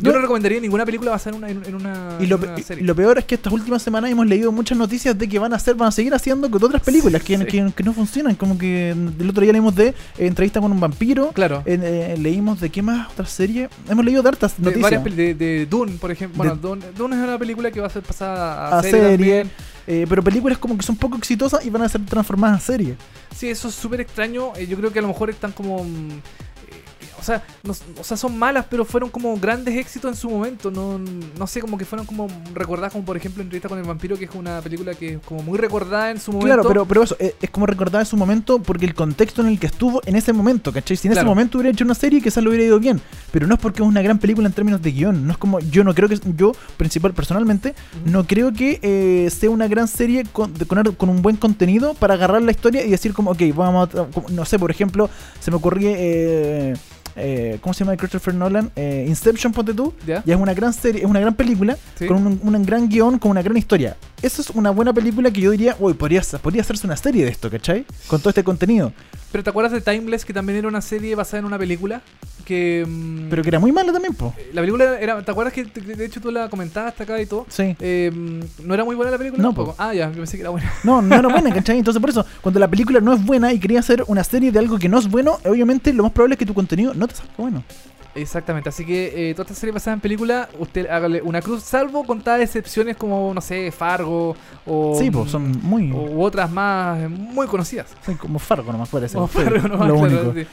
Speaker 2: Yo
Speaker 3: No.
Speaker 2: no recomendaría ninguna película basada en una, en, en una,
Speaker 3: Y lo,
Speaker 2: en una
Speaker 3: y-
Speaker 2: serie.
Speaker 3: y lo peor es que estas últimas semanas hemos leído muchas noticias de que van a hacer, van a seguir haciendo con otras películas que,
Speaker 2: Sí.
Speaker 3: que- que no funcionan. Como que el otro día leímos de entrevista con un vampiro.
Speaker 2: Claro.
Speaker 3: Leímos de qué más otra serie. Hemos leído de hartas
Speaker 2: de,
Speaker 3: noticias.
Speaker 2: de, de Dune, por ejemplo. Bueno, Dune, Dune es una película que va a ser pasada a,
Speaker 3: a
Speaker 2: serie.
Speaker 3: serie,
Speaker 2: también.
Speaker 3: eh, pero películas como que son poco exitosas y van a ser transformadas en serie.
Speaker 2: Sí, eso es súper extraño. eh, yo creo que a lo mejor están como. O, sea, no- o sea, son malas, pero fueron como grandes éxitos en su momento. No, no sé, como que fueron como recordadas, como por ejemplo Entrevista con el Vampiro, que es una película que es como muy recordada en su momento.
Speaker 3: Claro, pero, pero eso eh, es como recordar en su momento porque el contexto en el que estuvo en ese momento, ¿cachai? Si en ese momento hubiera hecho una serie, quizás lo hubiera ido bien. Pero no es porque es una gran película en términos de guion. No es como. Yo no creo que. Yo, principal, personalmente, no creo que eh, sea una gran serie con, de- con, con un buen contenido para agarrar la historia y decir, como, ok, vamos a. como- no sé, por ejemplo, se me ocurría. Eh, eh, ¿Cómo se llama de Christopher Nolan? Eh, Inception, ponte tú.
Speaker 2: ¿Ya?
Speaker 3: Ya es una gran serie, es una gran película,
Speaker 2: Sí.
Speaker 3: con un, un gran guion, con una gran historia. Esa es una buena película que yo diría, uy, podría, podría hacerse una serie de esto, ¿cachai? Con todo este contenido.
Speaker 2: Pero ¿te acuerdas de Timeless, que también era una serie basada en una película? que... mm,
Speaker 3: Pero que era muy mala también, po.
Speaker 2: La película era... ¿Te acuerdas que de hecho tú la comentaste acá y todo?
Speaker 3: Sí.
Speaker 2: Eh, ¿No era muy buena la película?
Speaker 3: No,
Speaker 2: tampoco?
Speaker 3: po.
Speaker 2: Ah, ya, yo pensé que era buena.
Speaker 3: No, no era buena, ¿cachai? Entonces por eso, cuando la película no es buena y quería hacer una serie de algo que no es bueno, obviamente lo más probable es que tu contenido no te salga bueno.
Speaker 2: Exactamente, así que eh, toda esta serie basada en película, usted hágale una cruz, salvo contadas excepciones como, no sé, Fargo o...
Speaker 3: sí, pues son muy...
Speaker 2: U otras más eh, muy conocidas.
Speaker 3: son como Fargo nomás parece.
Speaker 2: O Fargo, no,
Speaker 3: lo
Speaker 2: claro,
Speaker 3: único.
Speaker 2: sí.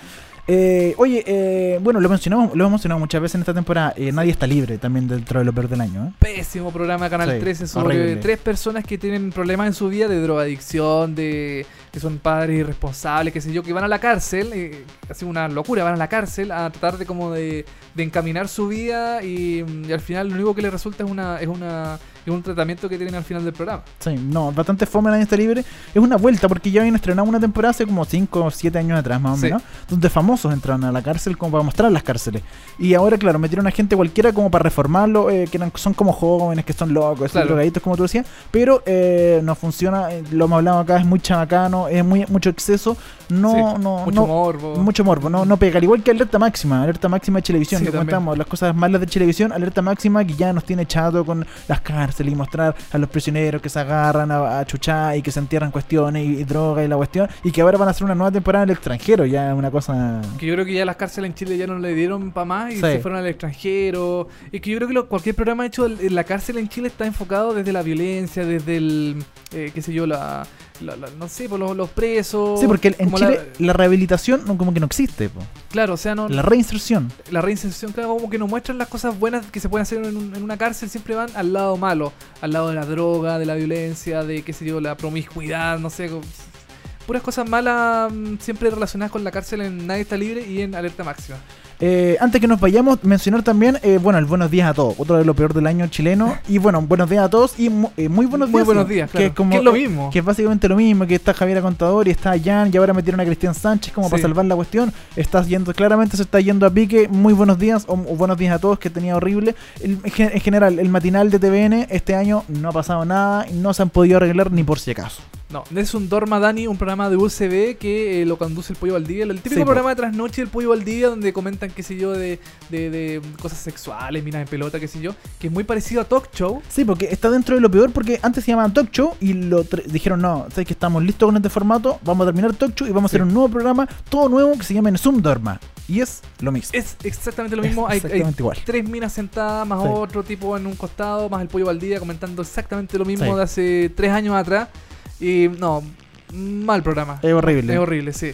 Speaker 3: Eh, oye, eh, bueno, lo mencionamos, lo hemos mencionado muchas veces en esta temporada. eh, Nadie está libre también dentro de lo peor del año. ¿eh?
Speaker 2: Pésimo programa Canal
Speaker 3: Sí,
Speaker 2: 13 sobre
Speaker 3: horrible.
Speaker 2: tres personas que tienen problemas en su vida de drogadicción, de que son padres irresponsables, qué sé yo, que van a la cárcel, eh, así una locura, van a la cárcel a tratar de como de, de encaminar su vida y, y al final lo único que les resulta es una es una es un tratamiento que tienen al final del programa.
Speaker 3: Sí, no, bastante fome Nadie está libre. Es una vuelta porque ya habían estrenado una temporada hace como 5 o 7 años atrás, más o
Speaker 2: Sí.
Speaker 3: menos, donde famosos entraron a la cárcel como para mostrar las cárceles. Y ahora, claro, metieron a gente cualquiera como para reformarlo, eh, que eran- son como jóvenes, que son locos, son
Speaker 2: Claro.
Speaker 3: drogaditos, como tú decías, pero eh, no funciona. eh, lo hemos hablado acá, es muy chabacano, es muy mucho exceso. No,
Speaker 2: Sí,
Speaker 3: no,
Speaker 2: mucho
Speaker 3: no,
Speaker 2: morbo.
Speaker 3: Mucho morbo, no, no pega. Al igual que Alerta Máxima, Alerta Máxima de Televisión,
Speaker 2: Sí,
Speaker 3: contamos las cosas malas de Televisión, Alerta Máxima que ya nos tiene chato con las cárceles y mostrar a los prisioneros que se agarran a, a chuchar y que se entierran cuestiones y, y droga y la cuestión, y que ahora van a hacer una nueva temporada en el extranjero, ya es una cosa...
Speaker 2: Que yo creo que ya las cárceles en Chile ya no le dieron para más y
Speaker 3: Sí.
Speaker 2: se fueron al extranjero. Y que yo creo que lo- cualquier programa hecho en la cárcel en Chile está enfocado desde la violencia, desde el, eh, qué sé yo, la, la- la- no sé, por los, los presos.
Speaker 3: Sí, porque en
Speaker 2: la-
Speaker 3: Chile la, rehabilitación no, como que no existe, po.
Speaker 2: claro, o sea, no,
Speaker 3: la reinserción.
Speaker 2: la reinserción, claro, como que nos muestran las cosas buenas que se pueden hacer en, un- en una cárcel, siempre van al lado malo, al lado de la droga, de la violencia, de qué sé yo, la promiscuidad, no sé, puras cosas malas mm, siempre relacionadas con la cárcel en Nadie está libre y en Alerta Máxima.
Speaker 3: Eh, antes que nos vayamos, mencionar también, eh, bueno, el buenos días a todos, otro de lo peor del año chileno. Y bueno, buenos días a todos y mu- eh, muy buenos
Speaker 2: Muy
Speaker 3: días.
Speaker 2: buenos
Speaker 3: sí,
Speaker 2: días,
Speaker 3: que
Speaker 2: claro.
Speaker 3: es como-
Speaker 2: Que es lo mismo.
Speaker 3: Que es básicamente lo mismo, que está Javier Contador y está Jan y ahora metieron a Cristian Sánchez como para salvar la cuestión. Estás yendo, claramente se está yendo a pique. Muy buenos días o, o buenos días a todos, que tenía horrible. El- en gen- en general, el matinal de TVN este año no ha pasado nada y no se han podido arreglar ni por si acaso.
Speaker 2: No, es un Dorma Dani, un programa de UCB que eh, lo conduce el Pollo Valdivia. El típico
Speaker 3: Sí,
Speaker 2: programa de trasnoche del Pollo Valdivia donde comentan, qué sé yo, de, de, de cosas sexuales, minas en pelota, qué sé yo. Que es muy parecido a Talk Show.
Speaker 3: Sí, porque está dentro de lo peor, porque antes se llamaban Talk Show y lo dijeron, no, sabes que estamos listos con este formato, vamos a terminar Talk Show y vamos a hacer un nuevo programa, todo nuevo, que se llama en Zoom Dorma. Y es lo mismo.
Speaker 2: Es exactamente lo
Speaker 3: Es
Speaker 2: mismo. Hay, hay
Speaker 3: exactamente igual.
Speaker 2: tres minas sentadas, más
Speaker 3: Sí.
Speaker 2: otro tipo en un costado, más el Pollo Valdivia comentando exactamente lo mismo de hace tres años atrás. Y no, mal programa.
Speaker 3: Es horrible.
Speaker 2: Es horrible, sí.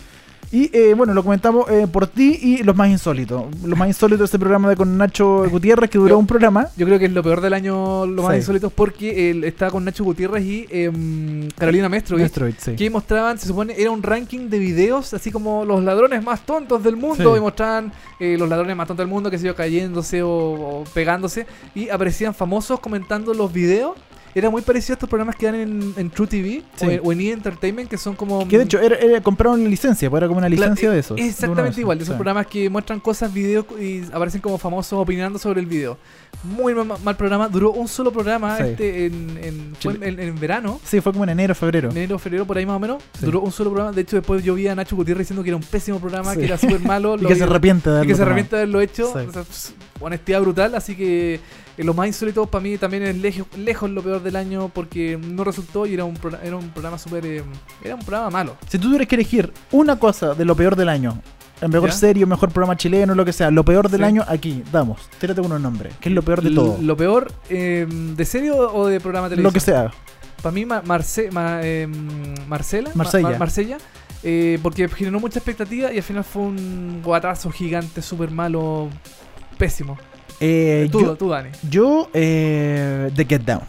Speaker 3: Y eh, bueno, lo comentamos eh, por ti y los más insólitos. Los más insólitos de este programa de con Nacho Gutiérrez, que duró
Speaker 2: Yo-
Speaker 3: un programa.
Speaker 2: Yo creo que es lo peor del año, lo más
Speaker 3: Sí.
Speaker 2: insólito, porque él está con Nacho Gutiérrez y em, Carolina Mestro.
Speaker 3: Asteroid, sí.
Speaker 2: que mostraban, se supone, era un ranking de videos, así como los ladrones más tontos del mundo,
Speaker 3: Sí.
Speaker 2: y mostraban eh, los ladrones más tontos del mundo, que se yo, cayéndose o, o pegándose, y aparecían famosos comentando los videos. Era muy parecido a estos programas que dan en, en True TV
Speaker 3: Sí.
Speaker 2: o, en, o en E! Entertainment, que son como...
Speaker 3: Que de hecho era, era- compraron la licencia, pues era como una licencia
Speaker 2: eh,
Speaker 3: de eso. de
Speaker 2: Exactamente igual, de esos
Speaker 3: sí.
Speaker 2: programas que muestran cosas, videos y aparecen como famosos opinando sobre el video. Muy ma- mal, programa, duró un solo programa
Speaker 3: Sí.
Speaker 2: este en, en, fue en- verano.
Speaker 3: Sí, fue como en enero, febrero.
Speaker 2: enero, febrero, por ahí más o menos. Duró un solo programa. De hecho, después yo vi a Nacho Gutiérrez diciendo que era un pésimo programa, que era súper malo.
Speaker 3: Y que se
Speaker 2: vi-
Speaker 3: arrepiente de
Speaker 2: y que se arrepiente de haberlo hecho. O sea, pss, honestidad brutal. Así que eh, lo más insólito para mí también es lejos, lejos lo peor del año porque no resultó y era un, pro- era un programa súper. eh, era un programa malo.
Speaker 3: Si tú tuvieras que elegir una cosa de lo peor del año, el mejor
Speaker 2: ¿Ya?
Speaker 3: serio, mejor programa chileno, lo que sea, lo peor del
Speaker 2: Sí.
Speaker 3: año, aquí, damos. Tírate unos nombres. ¿Qué es lo peor de todo?
Speaker 2: Lo peor, eh, ¿de serio o de programa de
Speaker 3: Lo que sea.
Speaker 2: Para mí, Ma- Marce- Ma- eh, Marcela. Ma-
Speaker 3: Marsella.
Speaker 2: Ma- Marsella. eh, porque generó mucha expectativa y al final fue un guatazo gigante, súper malo, pésimo.
Speaker 3: Eh,
Speaker 2: tú,
Speaker 3: yo,
Speaker 2: tú, Dani.
Speaker 3: yo, eh, The Get Down.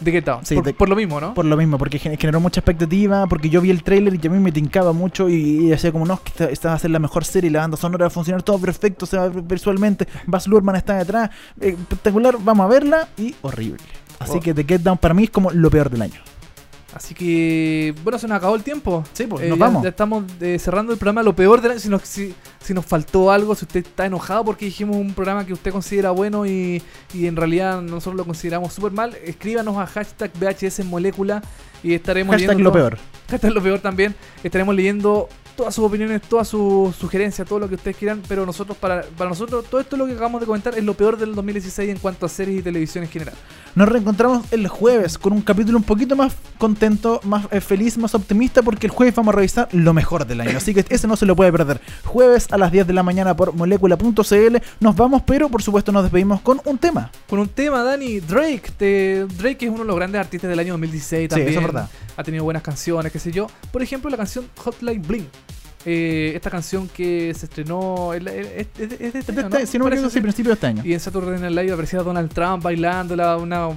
Speaker 2: ¿De qué tal?
Speaker 3: Sí,
Speaker 2: por, lo mismo, ¿no?
Speaker 3: Por lo mismo, porque gen- generó mucha expectativa, porque yo vi el tráiler y a mí me tincaba mucho y, y decía como, no, esta, esta va a ser la mejor serie, la banda sonora va a funcionar todo perfecto, se va visualmente, Baz Luhrmann está detrás, eh, espectacular, vamos a verla y horrible. Así que The Get Down para mí es como lo peor del año.
Speaker 2: Así que, bueno, se nos acabó el tiempo.
Speaker 3: Sí, pues,
Speaker 2: Eh,
Speaker 3: nos
Speaker 2: ya,
Speaker 3: vamos.
Speaker 2: ya estamos eh, cerrando el programa. Lo peor del año, si nos, si, si nos faltó algo, si usted está enojado porque dijimos un programa que usted considera bueno y, y en realidad nosotros lo consideramos súper mal, escríbanos a hashtag VHS molécula y estaremos
Speaker 3: Hashtag
Speaker 2: leyendo
Speaker 3: lo
Speaker 2: todo-
Speaker 3: peor.
Speaker 2: Hashtag lo peor también. Estaremos leyendo todas sus opiniones, todas sus sugerencias, todo lo que ustedes quieran, pero nosotros, para, para nosotros, todo esto lo que acabamos de comentar es lo peor del 2016 en cuanto a series y televisión en general.
Speaker 3: Nos reencontramos el jueves con un capítulo un poquito más contento, más eh, feliz, más optimista, porque el jueves vamos a revisar lo mejor del año. Así que ese no se lo puede perder. Jueves a las 10 de la mañana por molecula.cl. Nos vamos, pero por supuesto nos despedimos con un tema.
Speaker 2: Con un tema, Dani, Drake. te- Drake es uno de los grandes artistas del año 2016 también.
Speaker 3: eso es verdad.
Speaker 2: Ha tenido buenas canciones, qué sé yo. Por ejemplo, la canción Hotline Bling. Eh, esta canción que se estrenó. Es, es- es de- es de este
Speaker 3: Este-
Speaker 2: año, ¿no?
Speaker 3: si no me equivoco, sí, principio de este año.
Speaker 2: Y en Saturday Night Live aparecía Donald Trump bailándola, una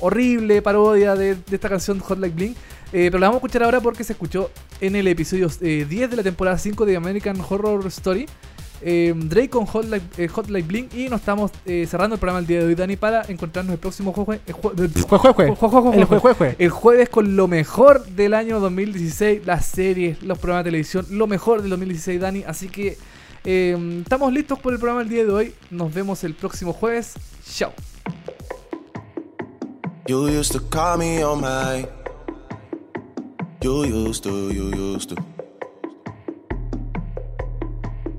Speaker 2: horrible parodia de, de esta canción Hot Like Bling. Eh, pero la vamos a escuchar ahora porque se escuchó en el episodio eh, 10 de la temporada 5 de American Horror Story. Eh, Drake con Hot Like, eh, Bling y nos estamos eh, cerrando el programa el día de hoy, Dani, para encontrarnos el próximo jueves.
Speaker 3: Jue, jue, jue. El jue, jue, jue.
Speaker 2: El jueves con lo mejor del año 2016, las series, los programas de televisión, lo mejor del 2016, Dani. Así que eh, estamos listos por el programa el día de hoy. Nos vemos el próximo jueves. Chao.
Speaker 7: You used to call me on my. You used to, you used to.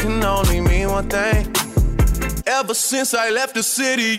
Speaker 7: can only mean one thing. Ever since I left the city.